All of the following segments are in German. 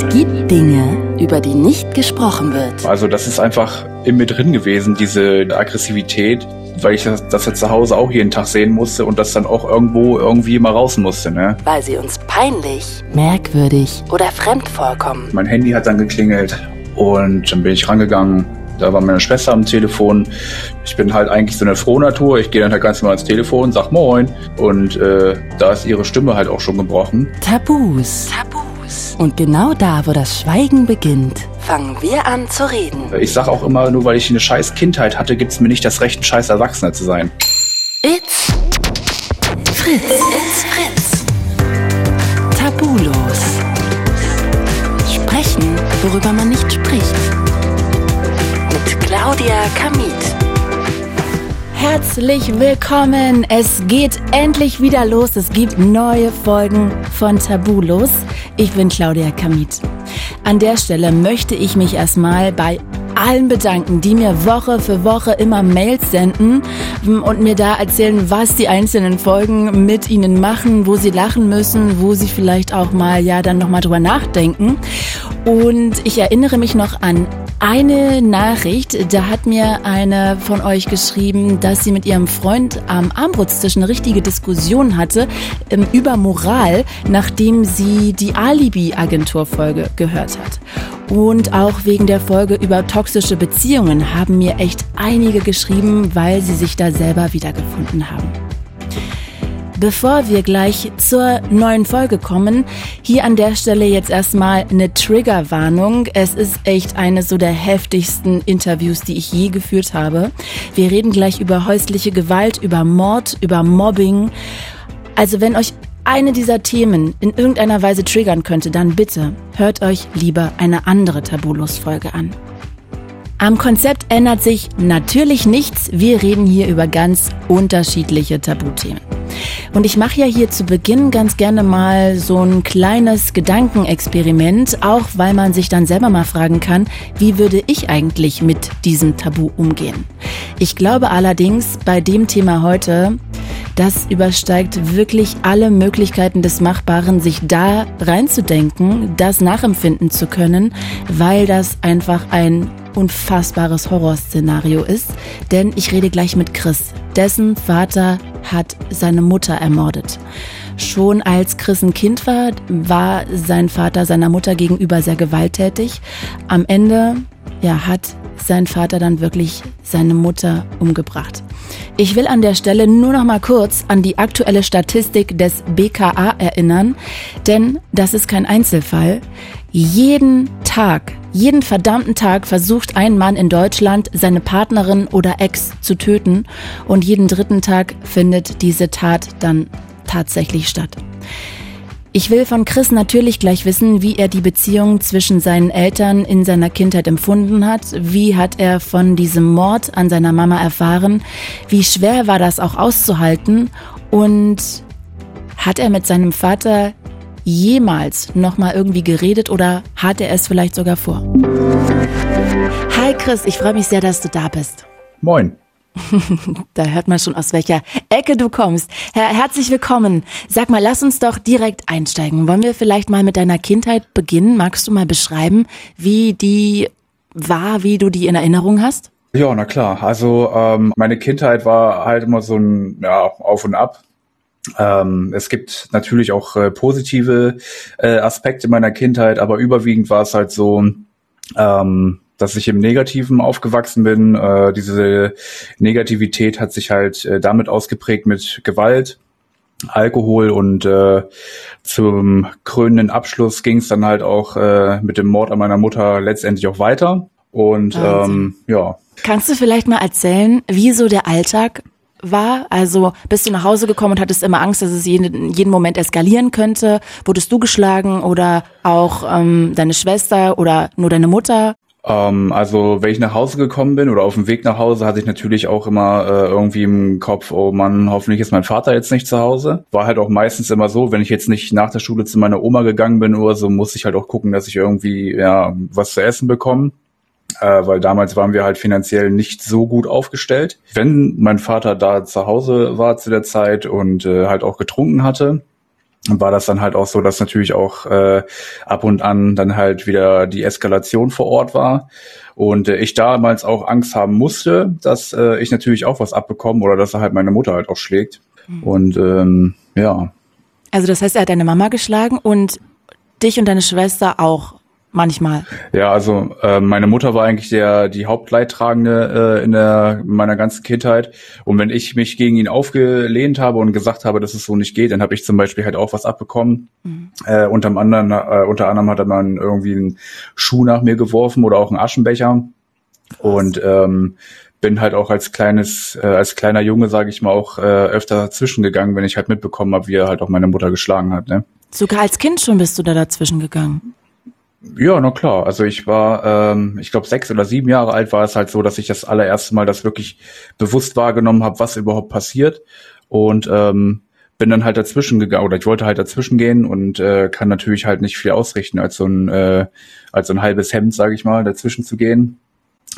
Es gibt Dinge, über die nicht gesprochen wird. Also das ist einfach in mir drin gewesen, diese Aggressivität, weil ich das, das jetzt zu Hause auch jeden Tag sehen musste und das dann auch irgendwo irgendwie mal raus musste. Ne? Weil sie uns peinlich, merkwürdig oder fremd vorkommen. Mein Handy hat dann geklingelt und dann bin ich rangegangen. Da war meine Schwester am Telefon. Ich bin halt eigentlich so eine Frohnatur. Ich gehe dann halt ganz normal ans Telefon, sag Moin. Und äh, da ist ihre Stimme halt auch schon gebrochen. Tabus. Tabus. Und genau da, wo das Schweigen beginnt, fangen wir an zu reden. Ich sag auch immer, nur weil ich eine scheiß Kindheit hatte, gibt's mir nicht das Recht, ein scheiß Erwachsener zu sein. It's Fritz. It's Fritz. Tabulos. Sprechen, worüber man nicht spricht. Mit Claudia Kamit. Herzlich willkommen. Es geht endlich wieder los. Es gibt neue Folgen von Tabulos. Ich bin Claudia Kamit. An der Stelle möchte ich mich erstmal bei allen bedanken, die mir Woche für Woche immer Mails senden und mir da erzählen, was die einzelnen Folgen mit ihnen machen, wo sie lachen müssen, wo sie vielleicht auch mal ja dann nochmal drüber nachdenken. Und ich erinnere mich noch an eine Nachricht, da hat mir eine von euch geschrieben, dass sie mit ihrem Freund am Armbrutstisch eine richtige Diskussion hatte ähm, über Moral, nachdem sie die Alibi-Agentur-Folge gehört hat. Und auch wegen der Folge über toxische Beziehungen haben mir echt einige geschrieben, weil sie sich da selber wiedergefunden haben. Bevor wir gleich zur neuen Folge kommen, hier an der Stelle jetzt erstmal eine Triggerwarnung. Es ist echt eine so der heftigsten Interviews, die ich je geführt habe. Wir reden gleich über häusliche Gewalt, über Mord, über Mobbing. Also wenn euch eine dieser Themen in irgendeiner Weise triggern könnte, dann bitte hört euch lieber eine andere Tabulos-Folge an. Am Konzept ändert sich natürlich nichts. Wir reden hier über ganz unterschiedliche Tabuthemen. Und ich mache ja hier zu Beginn ganz gerne mal so ein kleines Gedankenexperiment, auch weil man sich dann selber mal fragen kann, wie würde ich eigentlich mit diesem Tabu umgehen? Ich glaube allerdings bei dem Thema heute, das übersteigt wirklich alle Möglichkeiten des Machbaren, sich da reinzudenken, das nachempfinden zu können, weil das einfach ein unfassbares Horrorszenario ist, denn ich rede gleich mit Chris. Dessen Vater hat seine Mutter ermordet. Schon als Chris ein Kind war, war sein Vater seiner Mutter gegenüber sehr gewalttätig. Am Ende ja, hat sein Vater dann wirklich seine Mutter umgebracht. Ich will an der Stelle nur noch mal kurz an die aktuelle Statistik des BKA erinnern, denn das ist kein Einzelfall. Jeden Tag, jeden verdammten Tag versucht ein Mann in Deutschland, seine Partnerin oder Ex zu töten und jeden dritten Tag findet diese Tat dann tatsächlich statt. Ich will von Chris natürlich gleich wissen, wie er die Beziehung zwischen seinen Eltern in seiner Kindheit empfunden hat. Wie hat er von diesem Mord an seiner Mama erfahren? Wie schwer war das auch auszuhalten? Und hat er mit seinem Vater jemals nochmal irgendwie geredet oder hat er es vielleicht sogar vor? Hi Chris, ich freue mich sehr, dass du da bist. Moin. da hört man schon, aus welcher Ecke du kommst. Her herzlich willkommen. Sag mal, lass uns doch direkt einsteigen. Wollen wir vielleicht mal mit deiner Kindheit beginnen? Magst du mal beschreiben, wie die war, wie du die in Erinnerung hast? Ja, na klar. Also ähm, meine Kindheit war halt immer so ein ja, Auf und Ab. Ähm, es gibt natürlich auch äh, positive äh, Aspekte meiner Kindheit, aber überwiegend war es halt so, ähm, dass ich im Negativen aufgewachsen bin. Äh, diese Negativität hat sich halt äh, damit ausgeprägt mit Gewalt, Alkohol und äh, zum krönenden Abschluss ging es dann halt auch äh, mit dem Mord an meiner Mutter letztendlich auch weiter. Und ähm, ja. Kannst du vielleicht mal erzählen, wie so der Alltag war? Also bist du nach Hause gekommen und hattest immer Angst, dass es jeden, jeden Moment eskalieren könnte? Wurdest du geschlagen oder auch ähm, deine Schwester oder nur deine Mutter? Ähm, also wenn ich nach Hause gekommen bin oder auf dem Weg nach Hause, hatte ich natürlich auch immer äh, irgendwie im Kopf, oh Mann, hoffentlich ist mein Vater jetzt nicht zu Hause. War halt auch meistens immer so, wenn ich jetzt nicht nach der Schule zu meiner Oma gegangen bin oder so, muss ich halt auch gucken, dass ich irgendwie ja was zu essen bekomme. Äh, weil damals waren wir halt finanziell nicht so gut aufgestellt. Wenn mein Vater da zu Hause war zu der Zeit und äh, halt auch getrunken hatte, war das dann halt auch so, dass natürlich auch äh, ab und an dann halt wieder die Eskalation vor Ort war und äh, ich damals auch Angst haben musste, dass äh, ich natürlich auch was abbekomme oder dass er halt meine Mutter halt auch schlägt. Mhm. Und ähm, ja. Also das heißt, er hat deine Mama geschlagen und dich und deine Schwester auch manchmal. Ja, also äh, meine Mutter war eigentlich der die Hauptleidtragende äh, in der in meiner ganzen Kindheit. Und wenn ich mich gegen ihn aufgelehnt habe und gesagt habe, dass es so nicht geht, dann habe ich zum Beispiel halt auch was abbekommen. Mhm. Äh, unter anderem, äh, unter anderem hat er dann irgendwie einen Schuh nach mir geworfen oder auch einen Aschenbecher. Krass. Und ähm, bin halt auch als kleines, äh, als kleiner Junge, sage ich mal, auch äh, öfter dazwischen gegangen, wenn ich halt mitbekommen habe, wie er halt auch meine Mutter geschlagen hat. Ne? Sogar als Kind schon bist du da dazwischen gegangen. Ja, na klar. Also ich war, ähm, ich glaube, sechs oder sieben Jahre alt war es halt so, dass ich das allererste Mal das wirklich bewusst wahrgenommen habe, was überhaupt passiert. Und ähm, bin dann halt dazwischen gegangen oder ich wollte halt dazwischen gehen und äh, kann natürlich halt nicht viel ausrichten, als so ein, äh, als so ein halbes Hemd, sage ich mal, dazwischen zu gehen.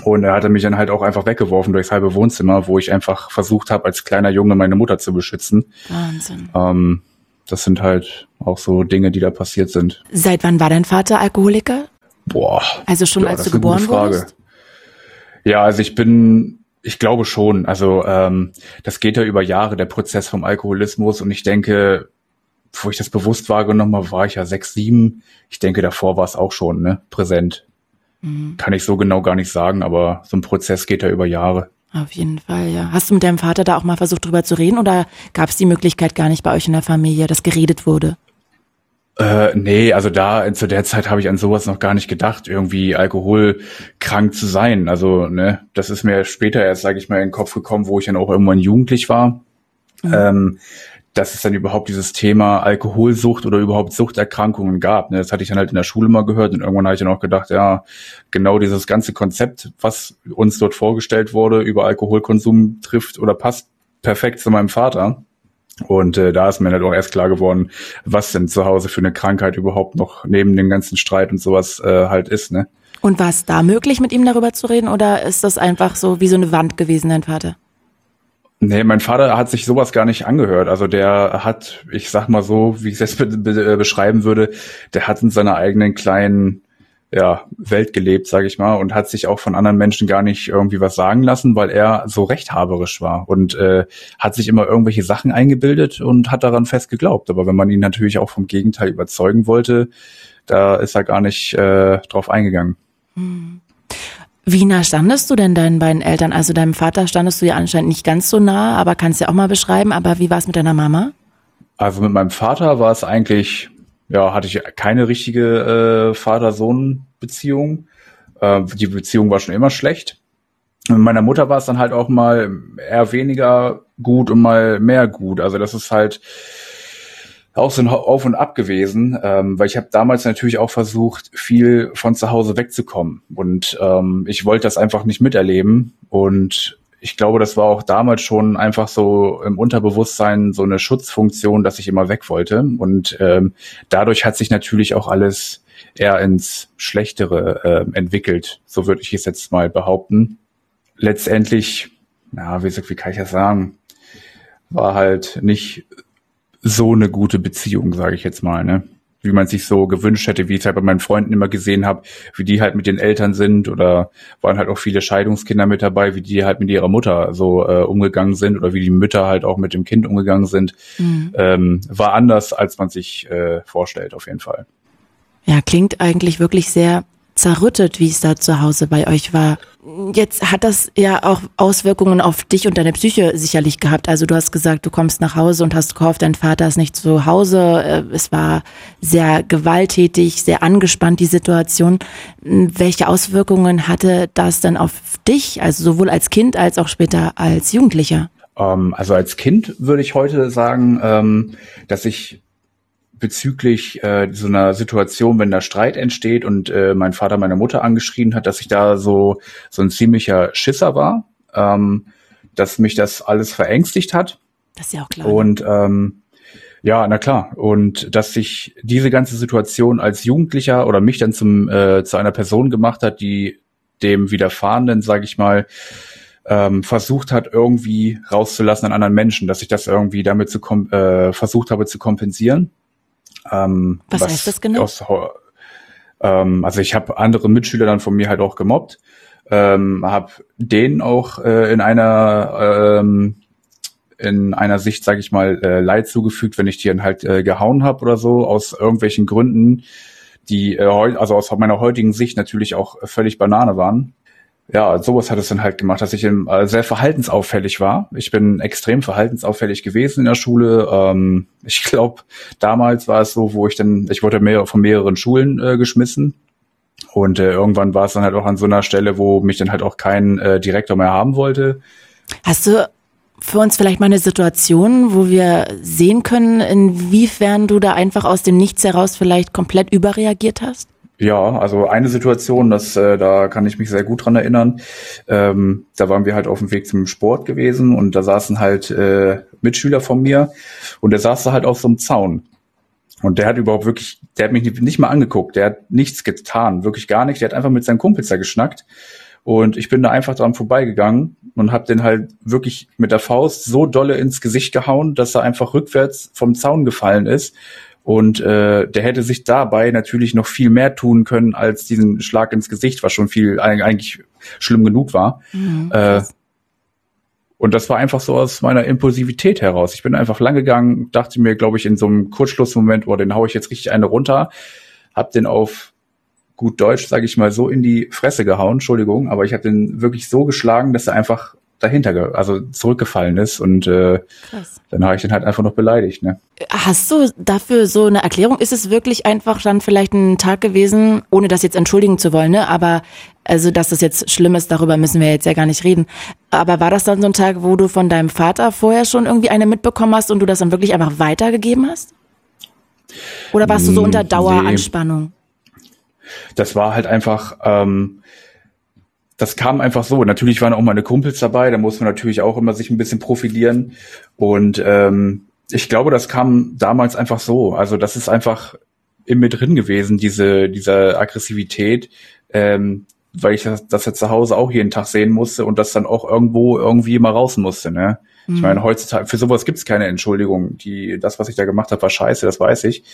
Und er hatte mich dann halt auch einfach weggeworfen durchs halbe Wohnzimmer, wo ich einfach versucht habe, als kleiner Junge meine Mutter zu beschützen. Wahnsinn. Ähm, das sind halt auch so Dinge, die da passiert sind. Seit wann war dein Vater Alkoholiker? Boah. Also schon ja, als du geboren wurdest? Ja, also ich bin, ich glaube schon. Also ähm, das geht ja über Jahre, der Prozess vom Alkoholismus. Und ich denke, wo ich das bewusst wahrgenommen habe, war ich ja sechs, sieben. Ich denke, davor war es auch schon ne, präsent. Mhm. Kann ich so genau gar nicht sagen, aber so ein Prozess geht ja über Jahre. Auf jeden Fall, ja. Hast du mit deinem Vater da auch mal versucht, drüber zu reden oder gab es die Möglichkeit gar nicht bei euch in der Familie, dass geredet wurde? Äh, nee, also da zu der Zeit habe ich an sowas noch gar nicht gedacht, irgendwie alkoholkrank zu sein. Also, ne, das ist mir später erst, sage ich mal, in den Kopf gekommen, wo ich dann auch irgendwann jugendlich war. Mhm. Ähm, dass es dann überhaupt dieses Thema Alkoholsucht oder überhaupt Suchterkrankungen gab. Ne? Das hatte ich dann halt in der Schule mal gehört und irgendwann habe ich dann auch gedacht, ja, genau dieses ganze Konzept, was uns dort vorgestellt wurde über Alkoholkonsum trifft oder passt perfekt zu meinem Vater. Und äh, da ist mir halt auch erst klar geworden, was denn zu Hause für eine Krankheit überhaupt noch neben dem ganzen Streit und sowas äh, halt ist. Ne? Und war es da möglich, mit ihm darüber zu reden oder ist das einfach so wie so eine Wand gewesen, dein Vater? Nee, mein Vater hat sich sowas gar nicht angehört. Also der hat, ich sag mal so, wie ich es jetzt be be beschreiben würde, der hat in seiner eigenen kleinen ja, Welt gelebt, sage ich mal, und hat sich auch von anderen Menschen gar nicht irgendwie was sagen lassen, weil er so rechthaberisch war und äh, hat sich immer irgendwelche Sachen eingebildet und hat daran fest geglaubt. Aber wenn man ihn natürlich auch vom Gegenteil überzeugen wollte, da ist er gar nicht äh, drauf eingegangen. Hm. Wie nah standest du denn deinen beiden Eltern? Also deinem Vater standest du ja anscheinend nicht ganz so nah, aber kannst du ja auch mal beschreiben. Aber wie war es mit deiner Mama? Also mit meinem Vater war es eigentlich, ja, hatte ich keine richtige äh, Vater-Sohn-Beziehung. Äh, die Beziehung war schon immer schlecht. Mit meiner Mutter war es dann halt auch mal eher weniger gut und mal mehr gut. Also das ist halt, auch so ein Auf und Ab gewesen, ähm, weil ich habe damals natürlich auch versucht, viel von zu Hause wegzukommen. Und ähm, ich wollte das einfach nicht miterleben. Und ich glaube, das war auch damals schon einfach so im Unterbewusstsein so eine Schutzfunktion, dass ich immer weg wollte. Und ähm, dadurch hat sich natürlich auch alles eher ins Schlechtere äh, entwickelt. So würde ich es jetzt mal behaupten. Letztendlich, na, wie, wie kann ich das sagen, war halt nicht so eine gute Beziehung, sage ich jetzt mal, ne? Wie man sich so gewünscht hätte, wie ich es halt bei meinen Freunden immer gesehen habe, wie die halt mit den Eltern sind oder waren halt auch viele Scheidungskinder mit dabei, wie die halt mit ihrer Mutter so äh, umgegangen sind oder wie die Mütter halt auch mit dem Kind umgegangen sind. Mhm. Ähm, war anders, als man sich äh, vorstellt, auf jeden Fall. Ja, klingt eigentlich wirklich sehr zerrüttet, wie es da zu Hause bei euch war. Jetzt hat das ja auch Auswirkungen auf dich und deine Psyche sicherlich gehabt. Also du hast gesagt, du kommst nach Hause und hast gehofft, dein Vater ist nicht zu Hause. Äh, es war sehr gewalttätig, sehr angespannt, die Situation. Welche Auswirkungen hatte das dann auf dich, also sowohl als Kind als auch später als Jugendlicher? Ähm, also als Kind würde ich heute sagen, ähm, dass ich bezüglich äh, so einer Situation, wenn da Streit entsteht und äh, mein Vater meine Mutter angeschrien hat, dass ich da so so ein ziemlicher Schisser war, ähm, dass mich das alles verängstigt hat. Das ist ja auch klar. Und ähm, ja, na klar. Und dass sich diese ganze Situation als Jugendlicher oder mich dann zum äh, zu einer Person gemacht hat, die dem Widerfahrenden, sage ich mal, ähm, versucht hat, irgendwie rauszulassen an anderen Menschen, dass ich das irgendwie damit zu äh, versucht habe zu kompensieren Ähm, was, was heißt das genau? Aus, ähm, also ich habe andere Mitschüler dann von mir halt auch gemobbt, ähm, habe denen auch äh, in einer ähm, in einer Sicht, sage ich mal, äh, Leid zugefügt, wenn ich die dann halt äh, gehauen habe oder so, aus irgendwelchen Gründen, die äh, also aus meiner heutigen Sicht natürlich auch völlig Banane waren ja, sowas hat es dann halt gemacht, dass ich äh, sehr verhaltensauffällig war. Ich bin extrem verhaltensauffällig gewesen in der Schule. Ähm, ich glaube, damals war es so, wo ich dann, ich wurde mehr, von mehreren Schulen äh, geschmissen. Und äh, irgendwann war es dann halt auch an so einer Stelle, wo mich dann halt auch kein äh, Direktor mehr haben wollte. Hast du für uns vielleicht mal eine Situation, wo wir sehen können, inwiefern du da einfach aus dem Nichts heraus vielleicht komplett überreagiert hast? Ja, also eine Situation, das, äh, da kann ich mich sehr gut dran erinnern. Ähm, da waren wir halt auf dem Weg zum Sport gewesen und da saßen halt äh, Mitschüler von mir und der saß da halt auf so einem Zaun. Und der hat überhaupt wirklich, der hat mich nicht mal angeguckt, der hat nichts getan, wirklich gar nicht. Der hat einfach mit seinen Kumpels da geschnackt. Und ich bin da einfach dran vorbeigegangen und hab den halt wirklich mit der Faust so dolle ins Gesicht gehauen, dass er einfach rückwärts vom Zaun gefallen ist und äh, der hätte sich dabei natürlich noch viel mehr tun können als diesen Schlag ins Gesicht, was schon viel eigentlich schlimm genug war. Mhm, äh, und das war einfach so aus meiner Impulsivität heraus. Ich bin einfach lang gegangen, dachte mir, glaube ich, in so einem Kurzschlussmoment, oh, den hau ich jetzt richtig eine runter, hab den auf gut Deutsch, sage ich mal, so in die Fresse gehauen, Entschuldigung, aber ich habe den wirklich so geschlagen, dass er einfach dahinter, also zurückgefallen ist und äh, dann habe ich den halt einfach noch beleidigt. Ne? Hast du dafür so eine Erklärung? Ist es wirklich einfach dann vielleicht ein Tag gewesen, ohne das jetzt entschuldigen zu wollen, ne? Aber also, dass das jetzt schlimm ist, darüber müssen wir jetzt ja gar nicht reden. Aber war das dann so ein Tag, wo du von deinem Vater vorher schon irgendwie eine mitbekommen hast und du das dann wirklich einfach weitergegeben hast? Oder warst du so unter Daueranspannung? Nee. Das war halt einfach, ähm, das kam einfach so. Natürlich waren auch meine Kumpels dabei, da muss man natürlich auch immer sich ein bisschen profilieren. Und ähm, ich glaube, das kam damals einfach so. Also das ist einfach in mir drin gewesen, diese, diese Aggressivität, ähm, weil ich das, das ja zu Hause auch jeden Tag sehen musste und das dann auch irgendwo irgendwie mal raus musste. Ne? Mhm. Ich meine, heutzutage, für sowas gibt es keine Entschuldigung. Die, das, was ich da gemacht habe, war scheiße, das weiß ich.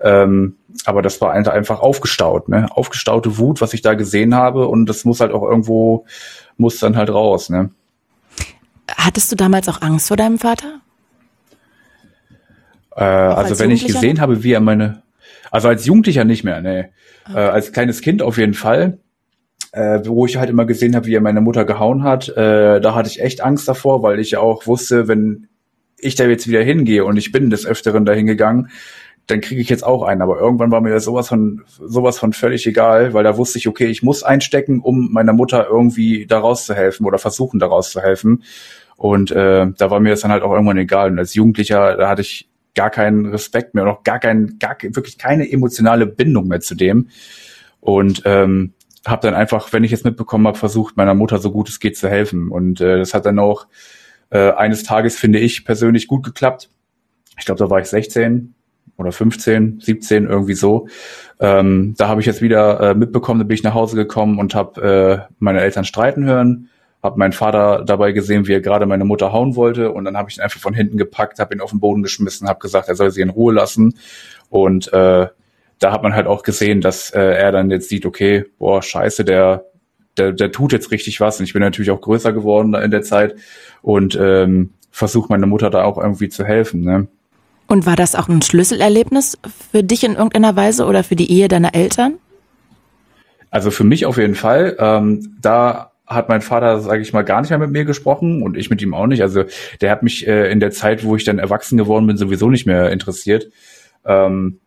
Ähm, aber das war einfach aufgestaut, ne? Aufgestaute Wut, was ich da gesehen habe und das muss halt auch irgendwo, muss dann halt raus, ne? Hattest du damals auch Angst vor deinem Vater? Äh, also wenn ich gesehen habe, wie er meine, also als Jugendlicher nicht mehr, ne. Okay. Äh, als kleines Kind auf jeden Fall äh, wo ich halt immer gesehen habe, wie er meine Mutter gehauen hat, äh, da hatte ich echt Angst davor, weil ich ja auch wusste, wenn ich da jetzt wieder hingehe und ich bin des Öfteren dahin gegangen, dann kriege ich jetzt auch einen. Aber irgendwann war mir sowas von sowas von völlig egal, weil da wusste ich, okay, ich muss einstecken, um meiner Mutter irgendwie daraus zu helfen oder versuchen daraus zu helfen. Und äh, da war mir das dann halt auch irgendwann egal. Und als Jugendlicher, da hatte ich gar keinen Respekt mehr, noch gar keinen, gar wirklich keine emotionale Bindung mehr zu dem. Und ähm, habe dann einfach, wenn ich es mitbekommen habe, versucht, meiner Mutter so gut es geht zu helfen. Und äh, das hat dann auch äh, eines Tages, finde ich, persönlich gut geklappt. Ich glaube, da war ich 16 oder 15, 17, irgendwie so. Ähm, da habe ich jetzt wieder äh, mitbekommen, da bin ich nach Hause gekommen und habe äh, meine Eltern streiten hören, habe meinen Vater dabei gesehen, wie er gerade meine Mutter hauen wollte und dann habe ich ihn einfach von hinten gepackt, habe ihn auf den Boden geschmissen, habe gesagt, er soll sie in Ruhe lassen und äh, da hat man halt auch gesehen, dass äh, er dann jetzt sieht, okay, boah, scheiße, der, der, der tut jetzt richtig was. Und ich bin natürlich auch größer geworden in der Zeit und ähm, versuche meiner Mutter da auch irgendwie zu helfen. Ne? Und war das auch ein Schlüsselerlebnis für dich in irgendeiner Weise oder für die Ehe deiner Eltern? Also für mich auf jeden Fall. Ähm, da hat mein Vater, sage ich mal, gar nicht mehr mit mir gesprochen und ich mit ihm auch nicht. Also der hat mich äh, in der Zeit, wo ich dann erwachsen geworden bin, sowieso nicht mehr interessiert. Ähm,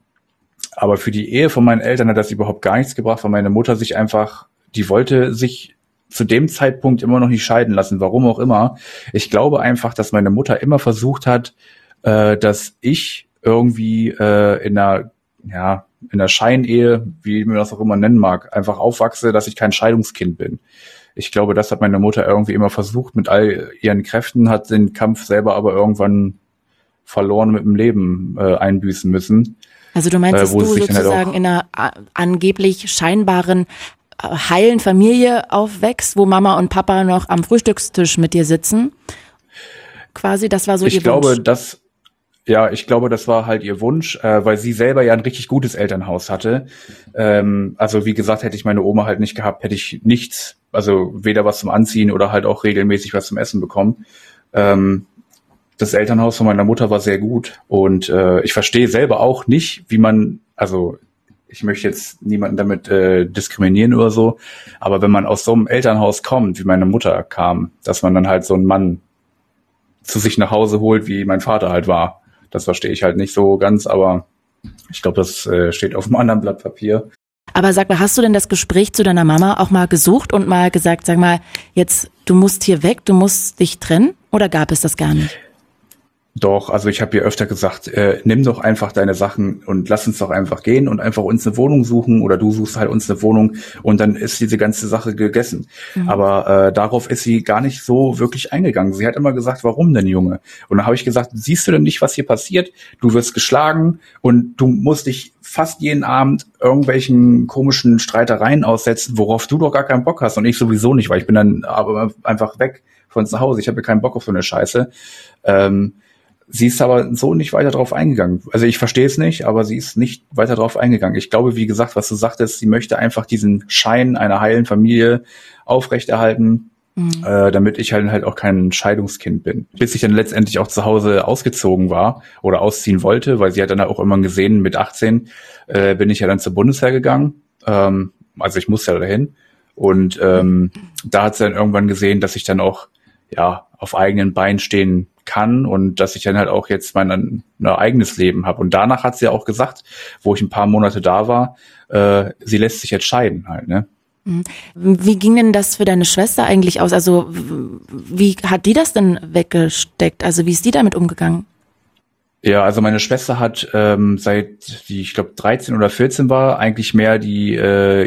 aber für die Ehe von meinen Eltern hat das überhaupt gar nichts gebracht, weil meine Mutter sich einfach, die wollte sich zu dem Zeitpunkt immer noch nicht scheiden lassen, warum auch immer. Ich glaube einfach, dass meine Mutter immer versucht hat, äh, dass ich irgendwie äh, in einer, ja, in einer Scheinehe, wie man das auch immer nennen mag, einfach aufwachse, dass ich kein Scheidungskind bin. Ich glaube, das hat meine Mutter irgendwie immer versucht mit all ihren Kräften, hat den Kampf selber aber irgendwann verloren mit dem Leben äh, einbüßen müssen. Also du meinst, äh, dass du halt sozusagen in einer angeblich scheinbaren äh, heilen Familie aufwächst, wo Mama und Papa noch am Frühstückstisch mit dir sitzen? Quasi, das war so ich ihr glaube, Wunsch. Das, Ja, ich glaube, das war halt ihr Wunsch, äh, weil sie selber ja ein richtig gutes Elternhaus hatte. Ähm, also wie gesagt, hätte ich meine Oma halt nicht gehabt, hätte ich nichts, also weder was zum Anziehen oder halt auch regelmäßig was zum Essen bekommen. Ähm, das Elternhaus von meiner Mutter war sehr gut und äh, ich verstehe selber auch nicht, wie man, also ich möchte jetzt niemanden damit äh, diskriminieren oder so, aber wenn man aus so einem Elternhaus kommt, wie meine Mutter kam, dass man dann halt so einen Mann zu sich nach Hause holt, wie mein Vater halt war. Das verstehe ich halt nicht so ganz, aber ich glaube, das äh, steht auf einem anderen Blatt Papier. Aber sag mal, hast du denn das Gespräch zu deiner Mama auch mal gesucht und mal gesagt, sag mal, jetzt, du musst hier weg, du musst dich trennen? Oder gab es das gar nicht? Doch, also ich habe ihr öfter gesagt, äh, nimm doch einfach deine Sachen und lass uns doch einfach gehen und einfach uns eine Wohnung suchen oder du suchst halt uns eine Wohnung und dann ist diese ganze Sache gegessen. Mhm. Aber äh, darauf ist sie gar nicht so wirklich eingegangen. Sie hat immer gesagt, warum denn, Junge? Und dann habe ich gesagt, siehst du denn nicht, was hier passiert? Du wirst geschlagen und du musst dich fast jeden Abend irgendwelchen komischen Streitereien aussetzen, worauf du doch gar keinen Bock hast und ich sowieso nicht, weil ich bin dann aber einfach weg von zu Hause. Ich habe keinen Bock auf so eine Scheiße. Ähm, Sie ist aber so nicht weiter drauf eingegangen. Also ich verstehe es nicht, aber sie ist nicht weiter drauf eingegangen. Ich glaube, wie gesagt, was du sagtest, sie möchte einfach diesen Schein einer heilen Familie aufrechterhalten, mhm. äh, damit ich halt, halt auch kein Scheidungskind bin. Bis ich dann letztendlich auch zu Hause ausgezogen war oder ausziehen wollte, weil sie hat dann auch immer gesehen, mit 18 äh, bin ich ja dann zur Bundeswehr gegangen. Ähm, also ich musste ja dahin. Und ähm, da hat sie dann irgendwann gesehen, dass ich dann auch ja auf eigenen Beinen stehen kann und dass ich dann halt auch jetzt mein ein, eigenes Leben habe. Und danach hat sie auch gesagt, wo ich ein paar Monate da war, äh, sie lässt sich jetzt scheiden halt, ne? Mhm. Wie ging denn das für deine Schwester eigentlich aus? Also wie hat die das denn weggesteckt? Also wie ist die damit umgegangen? Ja, also meine Schwester hat ähm, seit die, ich glaube, 13 oder 14 war, eigentlich mehr die äh,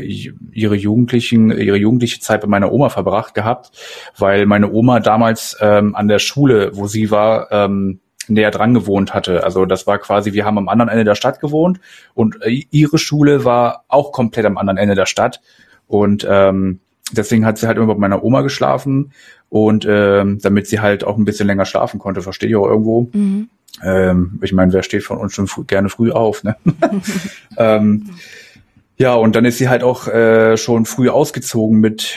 ihre Jugendlichen, ihre jugendliche Zeit bei meiner Oma verbracht gehabt, weil meine Oma damals ähm, an der Schule, wo sie war, ähm, näher dran gewohnt hatte. Also das war quasi, wir haben am anderen Ende der Stadt gewohnt und äh, ihre Schule war auch komplett am anderen Ende der Stadt. Und ähm, deswegen hat sie halt immer bei meiner Oma geschlafen und ähm, damit sie halt auch ein bisschen länger schlafen konnte, verstehe ich auch irgendwo. Mhm. Ähm, ich meine, wer steht von uns schon fr gerne früh auf, ne? ähm, ja, und dann ist sie halt auch äh, schon früh ausgezogen mit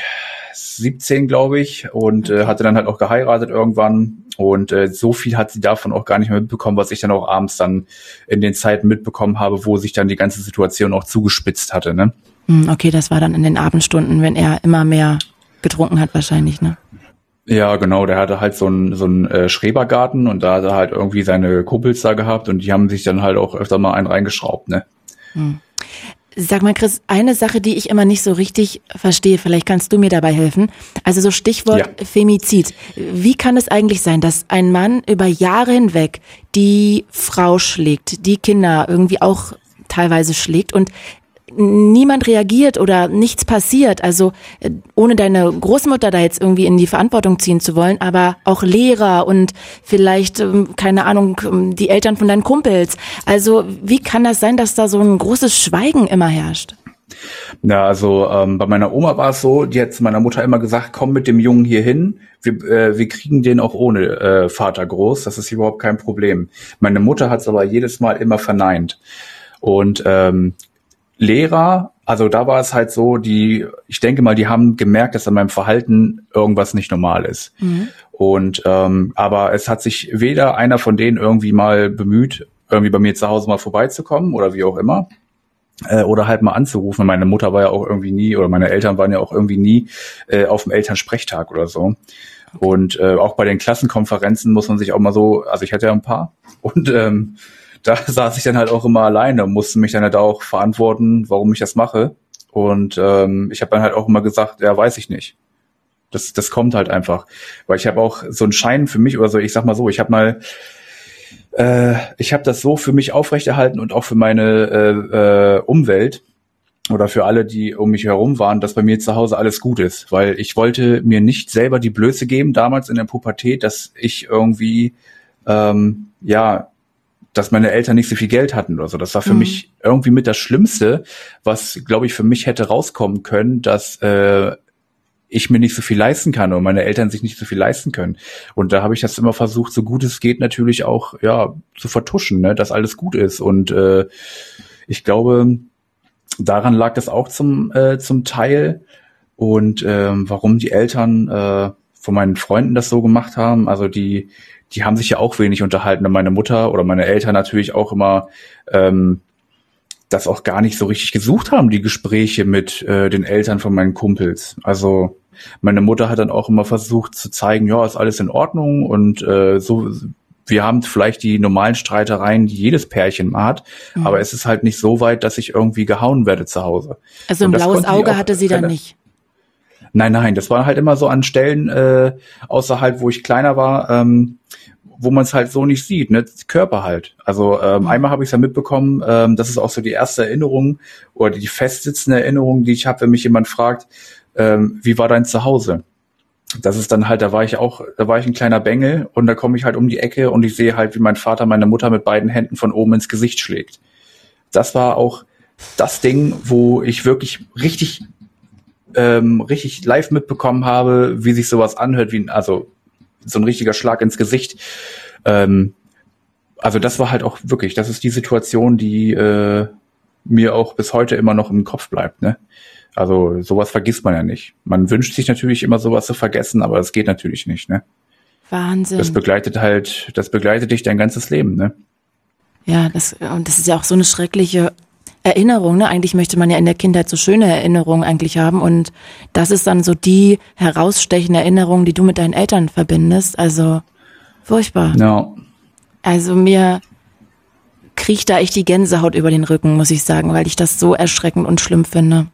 17, glaube ich, und äh, hatte dann halt auch geheiratet irgendwann. Und äh, so viel hat sie davon auch gar nicht mehr mitbekommen, was ich dann auch abends dann in den Zeiten mitbekommen habe, wo sich dann die ganze Situation auch zugespitzt hatte. Ne? Hm, okay, das war dann in den Abendstunden, wenn er immer mehr getrunken hat wahrscheinlich, ne? Ja, genau, der hatte halt so einen so einen äh, Schrebergarten und da hat er halt irgendwie seine Kumpels da gehabt und die haben sich dann halt auch öfter mal einen reingeschraubt, ne? Hm. Sag mal, Chris, eine Sache, die ich immer nicht so richtig verstehe, vielleicht kannst du mir dabei helfen. Also so Stichwort ja. Femizid. Wie kann es eigentlich sein, dass ein Mann über Jahre hinweg die Frau schlägt, die Kinder irgendwie auch teilweise schlägt und niemand reagiert oder nichts passiert. Also äh, ohne deine Großmutter da jetzt irgendwie in die Verantwortung ziehen zu wollen, aber auch Lehrer und vielleicht, ähm, keine Ahnung, ähm, die Eltern von deinen Kumpels. Also wie kann das sein, dass da so ein großes Schweigen immer herrscht? Ja, also ähm, bei meiner Oma war es so, die hat zu meiner Mutter immer gesagt, komm mit dem Jungen hier hin, wir, äh, wir kriegen den auch ohne äh, Vater groß, das ist überhaupt kein Problem. Meine Mutter hat es aber jedes Mal immer verneint. Und ähm, Lehrer, also da war es halt so, die, ich denke mal, die haben gemerkt, dass an meinem Verhalten irgendwas nicht normal ist. Mhm. Und ähm, aber es hat sich weder einer von denen irgendwie mal bemüht, irgendwie bei mir zu Hause mal vorbeizukommen oder wie auch immer. Äh, oder halt mal anzurufen. Meine Mutter war ja auch irgendwie nie, oder meine Eltern waren ja auch irgendwie nie äh, auf dem Elternsprechtag oder so. Und äh, auch bei den Klassenkonferenzen muss man sich auch mal so, also ich hatte ja ein paar und ähm, da saß ich dann halt auch immer alleine und musste mich dann halt auch verantworten, warum ich das mache. Und ähm, ich habe dann halt auch immer gesagt, ja, weiß ich nicht. Das, das kommt halt einfach. Weil ich habe auch so einen Schein für mich oder so, ich sag mal so, ich habe mal, äh, ich habe das so für mich aufrechterhalten und auch für meine äh, äh, Umwelt oder für alle, die um mich herum waren, dass bei mir zu Hause alles gut ist. Weil ich wollte mir nicht selber die Blöße geben, damals in der Pubertät, dass ich irgendwie ähm, ja dass meine Eltern nicht so viel Geld hatten oder so. Das war für mhm. mich irgendwie mit das Schlimmste, was, glaube ich, für mich hätte rauskommen können, dass äh, ich mir nicht so viel leisten kann und meine Eltern sich nicht so viel leisten können. Und da habe ich das immer versucht, so gut es geht, natürlich auch ja zu vertuschen, ne, dass alles gut ist. Und äh, ich glaube, daran lag das auch zum äh, zum Teil. Und ähm, warum die Eltern äh, von meinen Freunden das so gemacht haben, also die die haben sich ja auch wenig unterhalten. Und meine Mutter oder meine Eltern natürlich auch immer ähm, das auch gar nicht so richtig gesucht haben, die Gespräche mit äh, den Eltern von meinen Kumpels. Also meine Mutter hat dann auch immer versucht zu zeigen, ja, ist alles in Ordnung und äh, so wir haben vielleicht die normalen Streitereien, die jedes Pärchen hat, mhm. aber es ist halt nicht so weit, dass ich irgendwie gehauen werde zu Hause. Also ein blaues Auge hatte sie dann nicht. Nein, nein, das war halt immer so an Stellen äh, außerhalb, wo ich kleiner war, ähm, wo man es halt so nicht sieht, ne? Körper halt. Also ähm, mhm. einmal habe ich es ja mitbekommen, ähm, das ist auch so die erste Erinnerung oder die festsitzende Erinnerung, die ich habe, wenn mich jemand fragt, ähm, wie war dein Zuhause? Das ist dann halt, da war ich auch, da war ich ein kleiner Bengel und da komme ich halt um die Ecke und ich sehe halt, wie mein Vater meine Mutter mit beiden Händen von oben ins Gesicht schlägt. Das war auch das Ding, wo ich wirklich richtig, ähm, richtig live mitbekommen habe, wie sich sowas anhört, wie, also so ein richtiger Schlag ins Gesicht. Ähm, also das war halt auch wirklich, das ist die Situation, die äh, mir auch bis heute immer noch im Kopf bleibt. Ne? Also sowas vergisst man ja nicht. Man wünscht sich natürlich immer sowas zu vergessen, aber es geht natürlich nicht. Ne? Wahnsinn. Das begleitet halt, das begleitet dich dein ganzes Leben. Ne? Ja, das und das ist ja auch so eine schreckliche Erinnerung. Ne? Eigentlich möchte man ja in der Kindheit so schöne Erinnerungen eigentlich haben und das ist dann so die herausstechende Erinnerung, die du mit deinen Eltern verbindest. Also furchtbar. Ja. Also mir kriecht da echt die Gänsehaut über den Rücken, muss ich sagen, weil ich das so erschreckend und schlimm finde.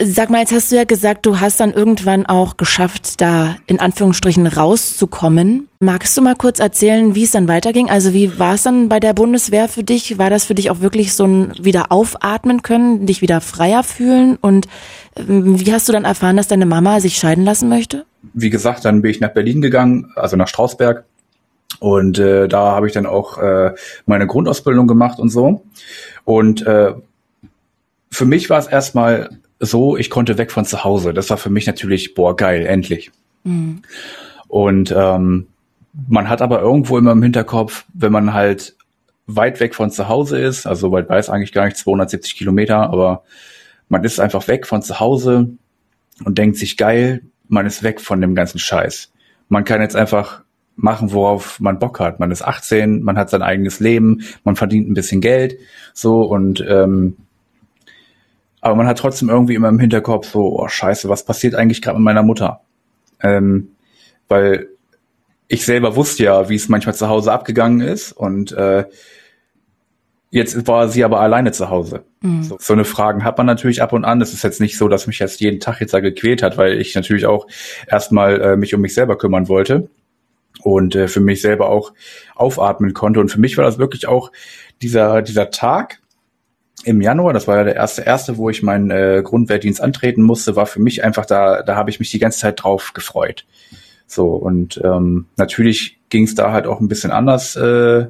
Sag mal, jetzt hast du ja gesagt, du hast dann irgendwann auch geschafft, da in Anführungsstrichen rauszukommen. Magst du mal kurz erzählen, wie es dann weiterging? Also wie war es dann bei der Bundeswehr für dich? War das für dich auch wirklich so ein wieder aufatmen können, dich wieder freier fühlen? Und ähm, wie hast du dann erfahren, dass deine Mama sich scheiden lassen möchte? Wie gesagt, dann bin ich nach Berlin gegangen, also nach Strausberg. Und äh, da habe ich dann auch äh, meine Grundausbildung gemacht und so. Und äh, für mich war es erstmal so, ich konnte weg von zu Hause. Das war für mich natürlich, boah, geil, endlich. Mhm. Und ähm, man hat aber irgendwo immer im Hinterkopf, wenn man halt weit weg von zu Hause ist, also weit weiß eigentlich gar nicht, 270 Kilometer, aber man ist einfach weg von zu Hause und denkt sich, geil, man ist weg von dem ganzen Scheiß. Man kann jetzt einfach machen, worauf man Bock hat. Man ist 18, man hat sein eigenes Leben, man verdient ein bisschen Geld, so und ähm, aber man hat trotzdem irgendwie immer im Hinterkopf so, oh scheiße, was passiert eigentlich gerade mit meiner Mutter? Ähm, weil ich selber wusste ja, wie es manchmal zu Hause abgegangen ist und äh, jetzt war sie aber alleine zu Hause. Mhm. So, so eine Fragen hat man natürlich ab und an. Es ist jetzt nicht so, dass mich jetzt jeden Tag jetzt da gequält hat, weil ich natürlich auch erstmal äh, mich um mich selber kümmern wollte und äh, für mich selber auch aufatmen konnte. Und für mich war das wirklich auch dieser, dieser Tag, im Januar, das war ja der erste erste, wo ich meinen äh, Grundwehrdienst antreten musste, war für mich einfach da, da habe ich mich die ganze Zeit drauf gefreut. So und ähm, natürlich ging es da halt auch ein bisschen anders. Äh,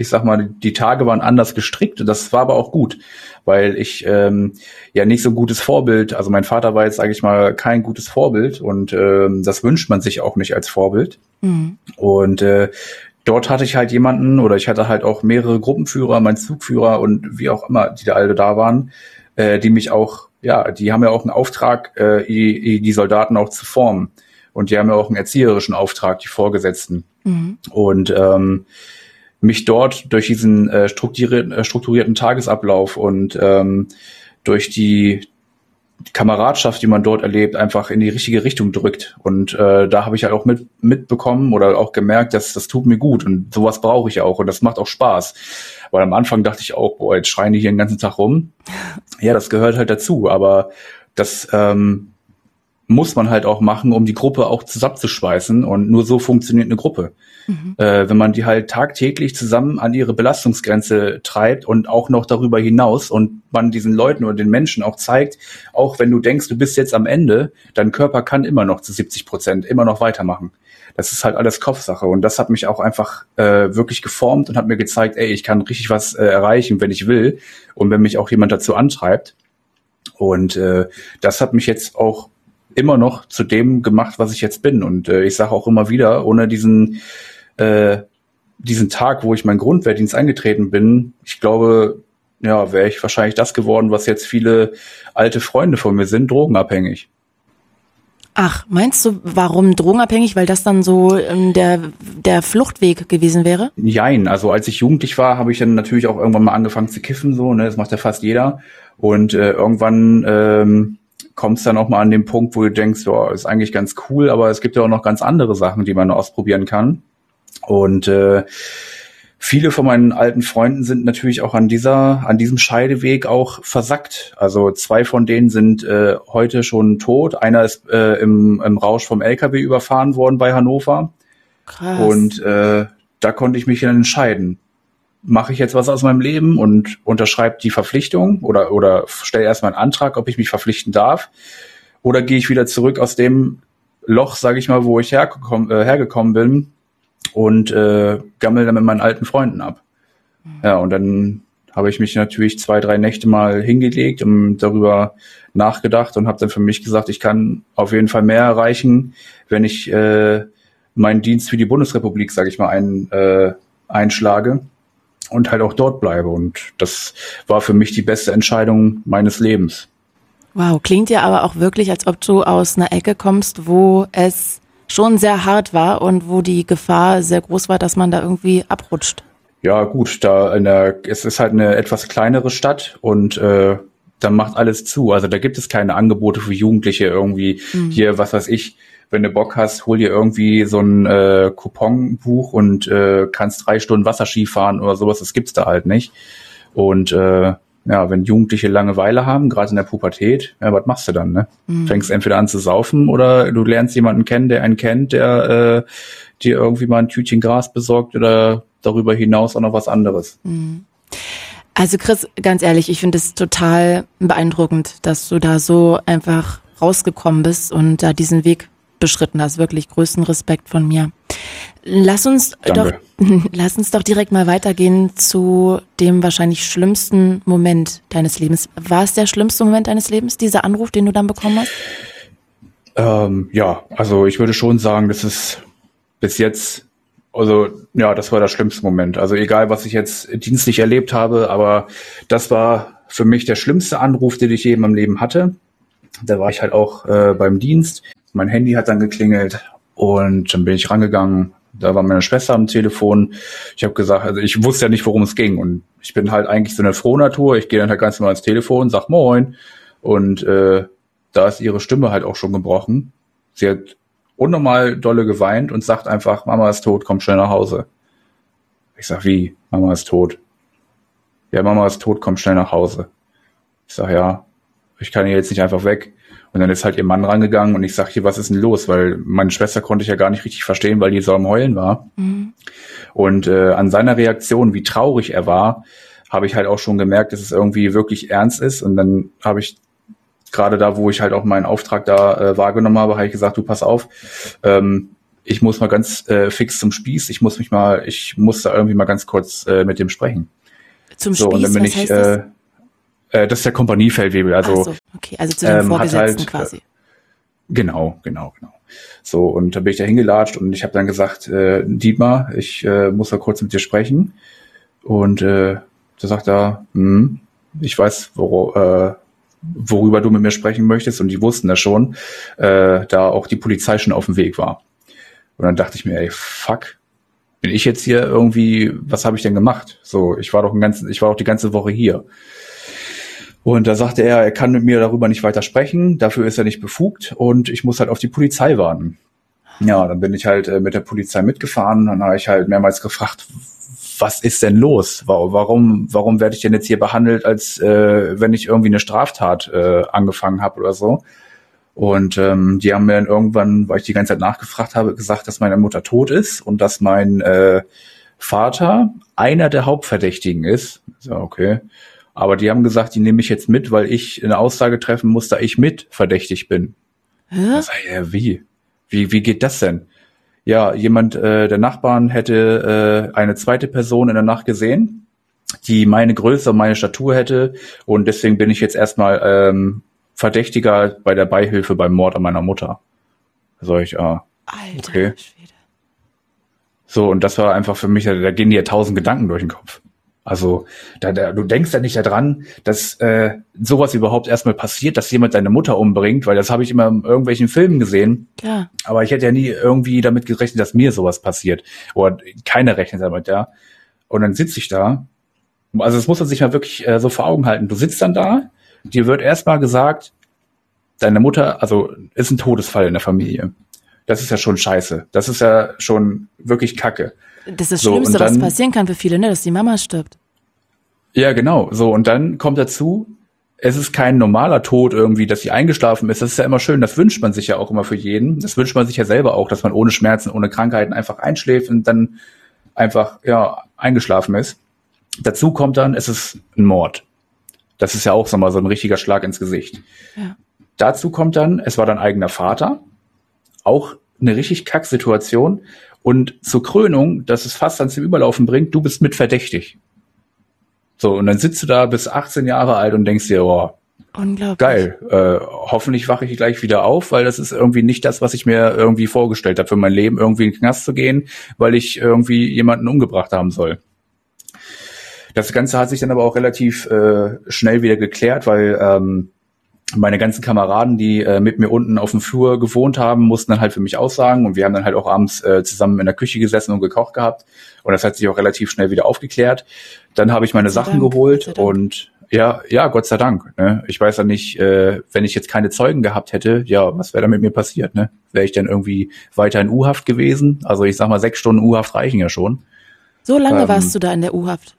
ich sag mal, die Tage waren anders gestrickt. Das war aber auch gut, weil ich ähm, ja nicht so gutes Vorbild. Also mein Vater war jetzt, sage ich mal, kein gutes Vorbild und ähm, das wünscht man sich auch nicht als Vorbild. Mhm. Und äh, dort hatte ich halt jemanden oder ich hatte halt auch mehrere Gruppenführer, mein Zugführer und wie auch immer, die da alle da waren, äh, die mich auch, ja, die haben ja auch einen Auftrag, äh, die, die Soldaten auch zu formen. Und die haben ja auch einen erzieherischen Auftrag, die Vorgesetzten. Mhm. Und ähm, mich dort durch diesen äh, strukturierten, strukturierten Tagesablauf und ähm, durch die Kameradschaft, die man dort erlebt, einfach in die richtige Richtung drückt. Und äh, da habe ich halt auch mit, mitbekommen oder auch gemerkt, dass das tut mir gut und sowas brauche ich auch und das macht auch Spaß. Weil am Anfang dachte ich auch, boah, jetzt schreien die hier den ganzen Tag rum. Ja, das gehört halt dazu, aber das ähm, muss man halt auch machen, um die Gruppe auch zusammenzuschweißen und nur so funktioniert eine Gruppe. Mhm. Äh, wenn man die halt tagtäglich zusammen an ihre Belastungsgrenze treibt und auch noch darüber hinaus und man diesen Leuten oder den Menschen auch zeigt, auch wenn du denkst, du bist jetzt am Ende, dein Körper kann immer noch zu 70 Prozent immer noch weitermachen. Das ist halt alles Kopfsache und das hat mich auch einfach äh, wirklich geformt und hat mir gezeigt, ey, ich kann richtig was äh, erreichen, wenn ich will und wenn mich auch jemand dazu antreibt. Und äh, das hat mich jetzt auch immer noch zu dem gemacht, was ich jetzt bin. Und äh, ich sage auch immer wieder, ohne diesen äh, diesen Tag, wo ich meinen Grundwehrdienst eingetreten bin, ich glaube, ja, wäre ich wahrscheinlich das geworden, was jetzt viele alte Freunde von mir sind, drogenabhängig. Ach, meinst du, warum drogenabhängig? Weil das dann so ähm, der, der Fluchtweg gewesen wäre? Jein, also als ich jugendlich war, habe ich dann natürlich auch irgendwann mal angefangen zu kiffen, so, ne, das macht ja fast jeder. Und äh, irgendwann ähm, kommt es dann auch mal an den Punkt, wo du denkst, ja, ist eigentlich ganz cool, aber es gibt ja auch noch ganz andere Sachen, die man ausprobieren kann. Und äh, viele von meinen alten Freunden sind natürlich auch an dieser, an diesem Scheideweg auch versackt. Also zwei von denen sind äh, heute schon tot. Einer ist äh, im, im Rausch vom LKW überfahren worden bei Hannover. Krass. Und äh, da konnte ich mich dann entscheiden. Mache ich jetzt was aus meinem Leben und unterschreibe die Verpflichtung oder, oder stelle erstmal einen Antrag, ob ich mich verpflichten darf? Oder gehe ich wieder zurück aus dem Loch, sage ich mal, wo ich hergekommen, äh, hergekommen bin und äh, gammel dann mit meinen alten Freunden ab. Mhm. Ja, und dann habe ich mich natürlich zwei, drei Nächte mal hingelegt und darüber nachgedacht und habe dann für mich gesagt, ich kann auf jeden Fall mehr erreichen, wenn ich äh, meinen Dienst für die Bundesrepublik, sage ich mal, ein, äh, einschlage und halt auch dort bleibe. Und das war für mich die beste Entscheidung meines Lebens. Wow, klingt ja aber auch wirklich, als ob du aus einer Ecke kommst, wo es schon sehr hart war und wo die Gefahr sehr groß war, dass man da irgendwie abrutscht. Ja, gut, da in der, es ist halt eine etwas kleinere Stadt und äh, dann macht alles zu. Also da gibt es keine Angebote für Jugendliche irgendwie mhm. hier, was weiß ich, wenn du Bock hast, hol dir irgendwie so ein äh, Couponbuch und äh, kannst drei Stunden Wasserski fahren oder sowas. Das gibt's da halt nicht. Und äh, ja, wenn Jugendliche Langeweile haben, gerade in der Pubertät, ja, was machst du dann, ne? Mhm. Fängst entweder an zu saufen oder du lernst jemanden kennen, der einen kennt, der äh, dir irgendwie mal ein Tütchen Gras besorgt oder darüber hinaus auch noch was anderes. Mhm. Also Chris, ganz ehrlich, ich finde es total beeindruckend, dass du da so einfach rausgekommen bist und da diesen Weg beschritten hast. Wirklich größten Respekt von mir. Lass uns Danke. doch, lass uns doch direkt mal weitergehen zu dem wahrscheinlich schlimmsten Moment deines Lebens. War es der schlimmste Moment deines Lebens, dieser Anruf, den du dann bekommen hast? Ähm, ja, also ich würde schon sagen, das ist bis jetzt, also ja, das war der schlimmste Moment. Also egal, was ich jetzt dienstlich erlebt habe, aber das war für mich der schlimmste Anruf, den ich je in meinem Leben hatte. Da war ich halt auch äh, beim Dienst. Mein Handy hat dann geklingelt und dann bin ich rangegangen. Da war meine Schwester am Telefon. Ich habe gesagt, also ich wusste ja nicht, worum es ging. Und ich bin halt eigentlich so eine Frohnatur. Ich gehe dann halt ganz normal ans Telefon, sag Moin. Und äh, da ist ihre Stimme halt auch schon gebrochen. Sie hat unnormal dolle geweint und sagt einfach, Mama ist tot, komm schnell nach Hause. Ich sag, wie? Mama ist tot. Ja, Mama ist tot, komm schnell nach Hause. Ich sag, ja, ich kann hier jetzt nicht einfach weg. Und dann ist halt ihr Mann rangegangen und ich sag hier, was ist denn los? Weil meine Schwester konnte ich ja gar nicht richtig verstehen, weil die so am Heulen war. Mhm. Und äh, an seiner Reaktion, wie traurig er war, habe ich halt auch schon gemerkt, dass es irgendwie wirklich ernst ist. Und dann habe ich gerade da, wo ich halt auch meinen Auftrag da äh, wahrgenommen habe, habe ich gesagt, du pass auf, ähm, ich muss mal ganz äh, fix zum Spieß, ich muss mich mal, ich muss da irgendwie mal ganz kurz äh, mit dem sprechen. Zum so, Spieß, und dann bin was ich, heißt das? Äh, das ist der Kompaniefeldwebel. Also, so, okay, also zu den ähm, Vorgesetzten halt, quasi. Äh, genau, genau, genau. So, und da bin ich da hingelatscht und ich habe dann gesagt, äh, Dietmar, ich äh, muss da kurz mit dir sprechen. Und äh, da sagt er, hm, ich weiß, wor äh, worüber du mit mir sprechen möchtest. Und die wussten das schon, äh, da auch die Polizei schon auf dem Weg war. Und dann dachte ich mir, ey, fuck, bin ich jetzt hier irgendwie, was habe ich denn gemacht? So, ich war doch ein ganzen, ich war doch die ganze Woche hier. Und da sagte er, er kann mit mir darüber nicht weiter sprechen, dafür ist er nicht befugt und ich muss halt auf die Polizei warten. Ja, dann bin ich halt äh, mit der Polizei mitgefahren, dann habe ich halt mehrmals gefragt, was ist denn los? Warum, warum werde ich denn jetzt hier behandelt, als äh, wenn ich irgendwie eine Straftat äh, angefangen habe oder so? Und ähm, die haben mir dann irgendwann, weil ich die ganze Zeit nachgefragt habe, gesagt, dass meine Mutter tot ist und dass mein äh, Vater einer der Hauptverdächtigen ist. So, okay. Aber die haben gesagt, die nehme ich jetzt mit, weil ich eine Aussage treffen muss, da ich mit verdächtig bin. Hä? sag ich, ja, wie? Wie, wie geht das denn? Ja, jemand äh, der Nachbarn hätte äh, eine zweite Person in der Nacht gesehen, die meine Größe und meine Statur hätte. Und deswegen bin ich jetzt erstmal ähm, Verdächtiger bei der Beihilfe beim Mord an meiner Mutter. Sag ich, ah, Alter Okay. Schwede. So, und das war einfach für mich, da gehen dir tausend Gedanken durch den Kopf. Also, da, da, du denkst ja nicht daran, dass äh, sowas überhaupt erstmal passiert, dass jemand deine Mutter umbringt, weil das habe ich immer in irgendwelchen Filmen gesehen. Klar. Aber ich hätte ja nie irgendwie damit gerechnet, dass mir sowas passiert. Oder keiner rechnet damit, ja. Und dann sitze ich da. Also das muss man sich mal wirklich äh, so vor Augen halten. Du sitzt dann da, dir wird erstmal gesagt, deine Mutter, also ist ein Todesfall in der Familie. Das ist ja schon scheiße. Das ist ja schon wirklich Kacke. Das ist das So, Schlimmste, und was dann- passieren kann für viele, ne? dass die Mama stirbt. Ja, genau. So, und dann kommt dazu, es ist kein normaler Tod irgendwie, dass sie eingeschlafen ist. Das ist ja immer schön. Das wünscht man sich ja auch immer für jeden. Das wünscht man sich ja selber auch, dass man ohne Schmerzen, ohne Krankheiten einfach einschläft und dann einfach, ja, eingeschlafen ist. Dazu kommt dann, es ist ein Mord. Das ist ja auch so mal so ein richtiger Schlag ins Gesicht. Ja. Dazu kommt dann, es war dein eigener Vater. Auch eine richtig Kacksituation. Und zur Krönung, dass es fast ans Überlaufen bringt, du bist mitverdächtig. So, und dann sitzt du da bis 18 Jahre alt und denkst dir, oh, Unglaublich. geil, äh, hoffentlich wache ich gleich wieder auf, weil das ist irgendwie nicht das, was ich mir irgendwie vorgestellt habe für mein Leben, irgendwie in den Knast zu gehen, weil ich irgendwie jemanden umgebracht haben soll. Das Ganze hat sich dann aber auch relativ äh, schnell wieder geklärt, weil ähm, meine ganzen Kameraden, die äh, mit mir unten auf dem Flur gewohnt haben, mussten dann halt für mich aussagen und wir haben dann halt auch abends äh, zusammen in der Küche gesessen und gekocht gehabt und das hat sich auch relativ schnell wieder aufgeklärt. Dann habe ich meine Sachen Dank, geholt und ja, ja, Gott sei Dank. Ne? Ich weiß ja nicht, äh, wenn ich jetzt keine Zeugen gehabt hätte, ja, was wäre da mit mir passiert? Ne? Wäre ich dann irgendwie weiter in U-Haft gewesen? Also ich sag mal, sechs Stunden U-Haft reichen ja schon. So lange Ähm, warst du da in der U-Haft.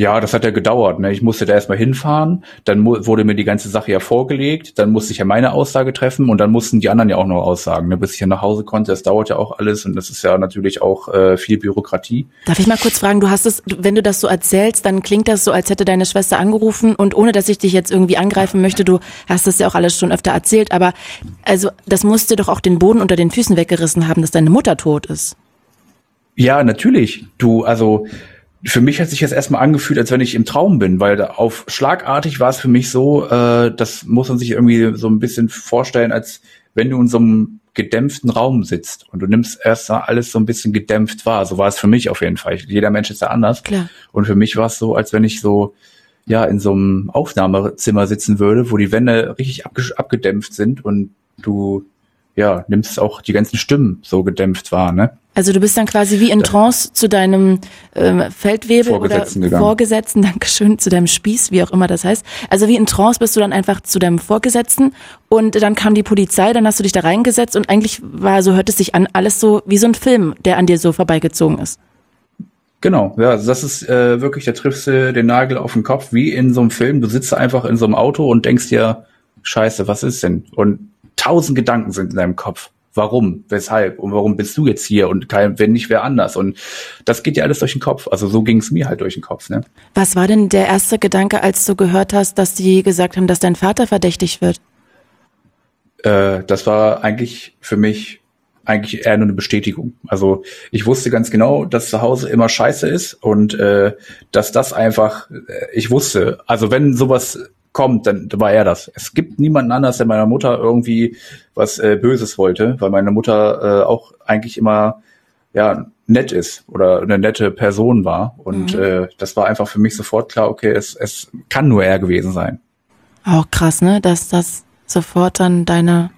Ja, das hat ja gedauert. Ne? Ich musste da erstmal hinfahren, dann wurde mir die ganze Sache ja vorgelegt, dann musste ich ja meine Aussage treffen und dann mussten die anderen ja auch noch aussagen, ne? bis ich ja nach Hause konnte. Das dauert ja auch alles und das ist ja natürlich auch äh, viel Bürokratie. Darf ich mal kurz fragen, du hast es, wenn du das so erzählst, dann klingt das so, als hätte deine Schwester angerufen und ohne, dass ich dich jetzt irgendwie angreifen möchte, du hast das ja auch alles schon öfter erzählt, aber also das musste doch auch den Boden unter den Füßen weggerissen haben, dass deine Mutter tot ist. Ja, natürlich. Du, also für mich hat sich das erstmal angefühlt, als wenn ich im Traum bin, weil da auf schlagartig war es für mich so, äh, das muss man sich irgendwie so ein bisschen vorstellen, als wenn du in so einem gedämpften Raum sitzt und du nimmst erst alles so ein bisschen gedämpft wahr. So war es für mich auf jeden Fall. Jeder Mensch ist ja anders. Klar. Und für mich war es so, als wenn ich so ja in so einem Aufnahmezimmer sitzen würde, wo die Wände richtig abge abgedämpft sind und du ja nimmst auch die ganzen Stimmen so gedämpft wahr, ne? Also du bist dann quasi wie in Trance zu deinem ähm, Feldwebel Vorgesetzten oder gegangen. Vorgesetzten, Dankeschön, zu deinem Spieß, wie auch immer das heißt. Also wie in Trance bist du dann einfach zu deinem Vorgesetzten und dann kam die Polizei, dann hast du dich da reingesetzt und eigentlich war, so hört es sich an, alles so wie so ein Film, der an dir so vorbeigezogen ist. Genau, ja, also das ist äh, wirklich, da triffst du den Nagel auf den Kopf, wie in so einem Film. Du sitzt einfach in so einem Auto und denkst dir, scheiße, was ist denn? Und tausend Gedanken sind in deinem Kopf. Warum? Weshalb? Und warum bist du jetzt hier? Und kein, wenn nicht, wer anders? Und das geht dir alles durch den Kopf. Also so ging es mir halt durch den Kopf, ne? Was war denn der erste Gedanke, als du gehört hast, dass die gesagt haben, dass dein Vater verdächtig wird? Äh, das war eigentlich für mich eigentlich eher nur eine Bestätigung. Also ich wusste ganz genau, dass zu Hause immer scheiße ist und äh, dass das einfach, äh, ich wusste, also wenn sowas kommt, dann war er das. Es gibt niemanden anders, der meiner Mutter irgendwie was äh, Böses wollte, weil meine Mutter äh, auch eigentlich immer ja nett ist oder eine nette Person war und äh, das war einfach für mich sofort klar, okay, es, es kann nur er gewesen sein. Auch krass, ne? Dass das sofort dann deine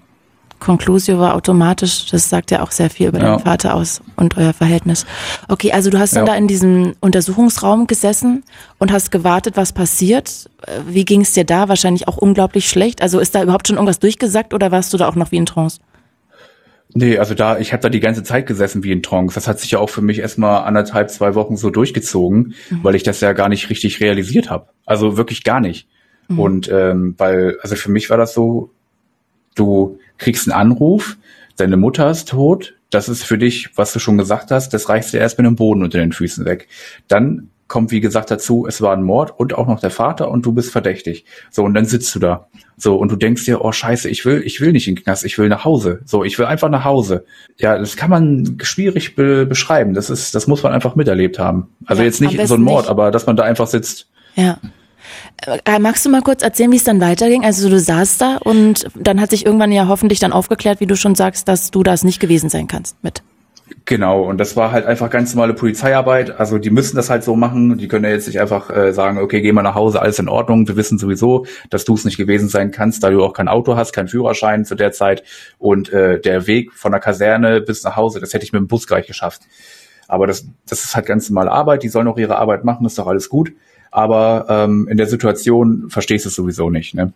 Conclusio war automatisch. Das sagt ja auch sehr viel über Ja. deinen Vater aus und euer Verhältnis. Okay, also du hast dann Ja. da in diesem Untersuchungsraum gesessen und hast gewartet, was passiert. Äh, Wie ging es dir da? Wahrscheinlich auch unglaublich schlecht. Also ist da überhaupt schon irgendwas durchgesackt oder warst du da auch noch wie in Trance? Nee, also da, ich habe da die ganze Zeit gesessen wie in Trance. Das hat sich ja auch für mich erstmal anderthalb, zwei Wochen so durchgezogen, weil ich das ja gar nicht richtig realisiert habe. Also wirklich gar nicht. Und ähm, weil, also für mich war das so, du kriegst einen Anruf, deine Mutter ist tot, das ist für dich, was du schon gesagt hast, das reißt dir erst mit dem Boden unter den Füßen weg. Dann kommt, wie gesagt, dazu, es war ein Mord und auch noch der Vater und du bist verdächtig. So, und dann sitzt du da. So, und du denkst dir, oh scheiße, ich will, ich will nicht in den Knast, ich will nach Hause. So, ich will einfach nach Hause. Ja, das kann man schwierig be beschreiben. Das ist, das muss man einfach miterlebt haben. Also Ja, jetzt nicht so ein Mord, nicht. aber dass man da einfach sitzt. Ja. Äh, magst du mal kurz erzählen, wie es dann weiterging? Also du saßt da und dann hat sich irgendwann ja hoffentlich dann aufgeklärt, wie du schon sagst, dass du das nicht gewesen sein kannst mit. Genau, und das war halt einfach ganz normale Polizeiarbeit. Also die müssen das halt so machen. Die können ja jetzt nicht einfach äh, sagen, okay, geh mal nach Hause, alles in Ordnung. Wir wissen sowieso, dass du es nicht gewesen sein kannst, da du auch kein Auto hast, kein Führerschein zu der Zeit. Und äh, der Weg von der Kaserne bis nach Hause, das hätte ich mit dem Bus gleich geschafft. Aber das, das ist halt ganz normale Arbeit. Die sollen auch ihre Arbeit machen, ist doch alles gut. Aber ähm, in der Situation verstehst du es sowieso nicht. Ne?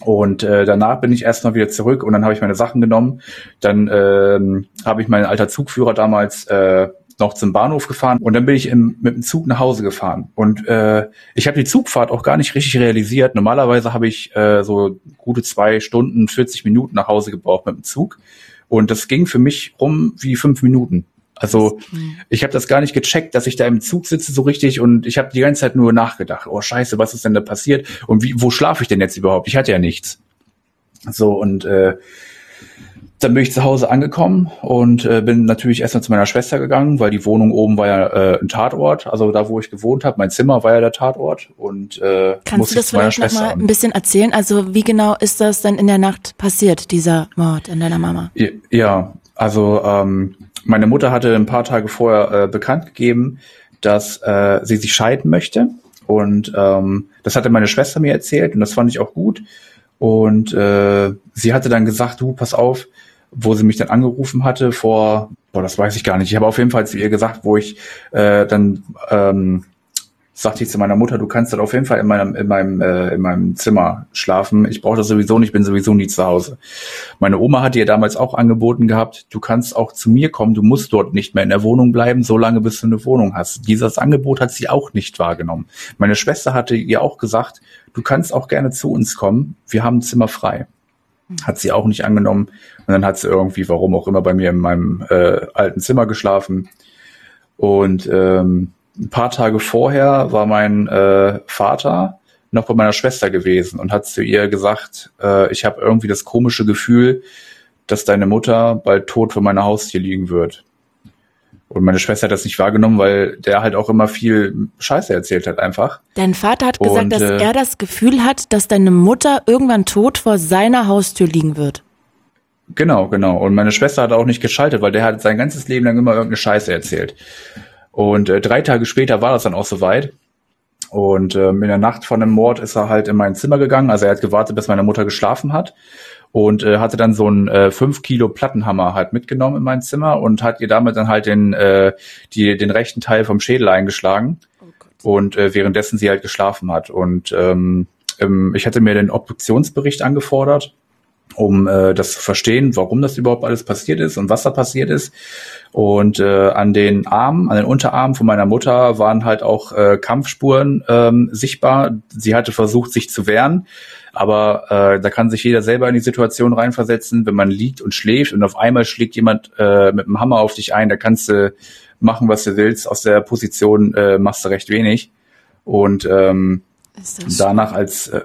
Und äh, danach bin ich erstmal wieder zurück und dann habe ich meine Sachen genommen. Dann ähm, habe ich meinen alter Zugführer damals äh, noch zum Bahnhof gefahren und dann bin ich im, mit dem Zug nach Hause gefahren. Und äh, ich habe die Zugfahrt auch gar nicht richtig realisiert. Normalerweise habe ich äh, so gute zwei Stunden, 40 Minuten nach Hause gebraucht mit dem Zug. Und das ging für mich rum wie fünf Minuten. Also ich habe das gar nicht gecheckt, dass ich da im Zug sitze so richtig und ich habe die ganze Zeit nur nachgedacht, oh scheiße, was ist denn da passiert und wie, wo schlafe ich denn jetzt überhaupt? Ich hatte ja nichts. So und äh, dann bin ich zu Hause angekommen und äh, bin natürlich erstmal zu meiner Schwester gegangen, weil die Wohnung oben war ja äh, ein Tatort, also da, wo ich gewohnt habe, mein Zimmer war ja der Tatort und äh, Kannst du das vielleicht noch mal ein bisschen erzählen? Also wie genau ist das denn in der Nacht passiert, dieser Mord an deiner Mama? Ja, also ähm, meine Mutter hatte ein paar Tage vorher äh, bekannt gegeben, dass äh, sie sich scheiden möchte. Und ähm, das hatte meine Schwester mir erzählt und das fand ich auch gut. Und äh, sie hatte dann gesagt, du, pass auf, wo sie mich dann angerufen hatte vor, boah, das weiß ich gar nicht. Ich habe auf jeden Fall zu ihr gesagt, wo ich äh, dann ähm, sagte ich zu meiner Mutter, du kannst dann auf jeden Fall in meinem, in meinem, äh, in meinem Zimmer schlafen. Ich brauche das sowieso nicht, bin sowieso nie zu Hause. Meine Oma hat ihr damals auch angeboten gehabt, du kannst auch zu mir kommen, du musst dort nicht mehr in der Wohnung bleiben, solange bis du eine Wohnung hast. Dieses Angebot hat sie auch nicht wahrgenommen. Meine Schwester hatte ihr auch gesagt, du kannst auch gerne zu uns kommen, wir haben ein Zimmer frei. Hat sie auch nicht angenommen. Und dann hat sie irgendwie, warum auch immer, bei mir in meinem äh, alten Zimmer geschlafen. Und ähm, ein paar Tage vorher war mein äh, Vater noch bei meiner Schwester gewesen und hat zu ihr gesagt, äh, ich habe irgendwie das komische Gefühl, dass deine Mutter bald tot vor meiner Haustür liegen wird. Und meine Schwester hat das nicht wahrgenommen, weil der halt auch immer viel Scheiße erzählt hat einfach. Dein Vater hat gesagt, und, dass äh, er das Gefühl hat, dass deine Mutter irgendwann tot vor seiner Haustür liegen wird. Genau, genau. Und meine Schwester hat auch nicht geschaltet, weil der hat sein ganzes Leben lang immer irgendeine Scheiße erzählt. Und äh, drei Tage später war das dann auch soweit. Und ähm, in der Nacht von dem Mord ist er halt in mein Zimmer gegangen. Also er hat gewartet, bis meine Mutter geschlafen hat und äh, hatte dann so einen äh, 5 Kilo Plattenhammer halt mitgenommen in mein Zimmer und hat ihr damit dann halt den, äh, die, den rechten Teil vom Schädel eingeschlagen. Oh und äh, währenddessen sie halt geschlafen hat. Und ähm, ähm, ich hatte mir den Obduktionsbericht angefordert um äh, das zu verstehen, warum das überhaupt alles passiert ist und was da passiert ist. Und äh, an den Armen, an den Unterarmen von meiner Mutter waren halt auch äh, Kampfspuren ähm, sichtbar. Sie hatte versucht, sich zu wehren, aber äh, da kann sich jeder selber in die Situation reinversetzen, wenn man liegt und schläft und auf einmal schlägt jemand äh, mit einem Hammer auf dich ein, da kannst du machen, was du willst. Aus der Position äh, machst du recht wenig. Und ähm, danach als äh,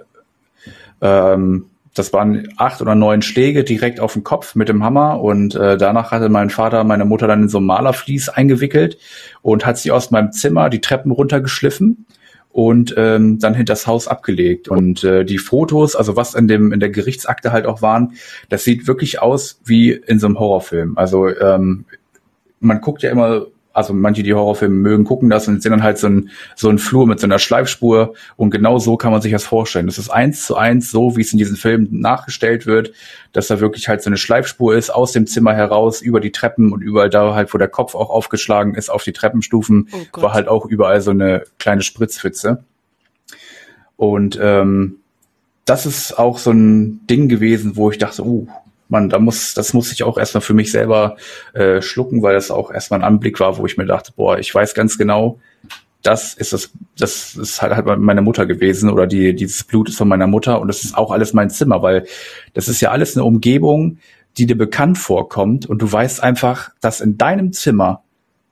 ähm, das waren acht oder neun Schläge direkt auf den Kopf mit dem Hammer und äh, danach hatte mein Vater meine Mutter dann in so ein Malerflies eingewickelt und hat sie aus meinem Zimmer die Treppen runtergeschliffen und ähm, dann hinter das Haus abgelegt. Und äh, die Fotos, also was in dem in der Gerichtsakte halt auch waren, das sieht wirklich aus wie in so einem Horrorfilm. Also ähm, man guckt ja immer also manche, die Horrorfilme mögen, gucken das und sehen dann halt so ein, so ein Flur mit so einer Schleifspur und genau so kann man sich das vorstellen. Das ist eins zu eins so, wie es in diesen Filmen nachgestellt wird, dass da wirklich halt so eine Schleifspur ist, aus dem Zimmer heraus, über die Treppen und überall da halt, wo der Kopf auch aufgeschlagen ist, auf die Treppenstufen, oh war halt auch überall so eine kleine Spritzpfütze. Und ähm, das ist auch so ein Ding gewesen, wo ich dachte, uh, man, da muss, das muss ich auch erstmal für mich selber äh, schlucken, weil das auch erstmal ein Anblick war, wo ich mir dachte, boah, ich weiß ganz genau, das ist das, das ist halt, halt meine Mutter gewesen oder die, dieses Blut ist von meiner Mutter und das ist auch alles mein Zimmer, weil das ist ja alles eine Umgebung, die dir bekannt vorkommt und du weißt einfach, dass in deinem Zimmer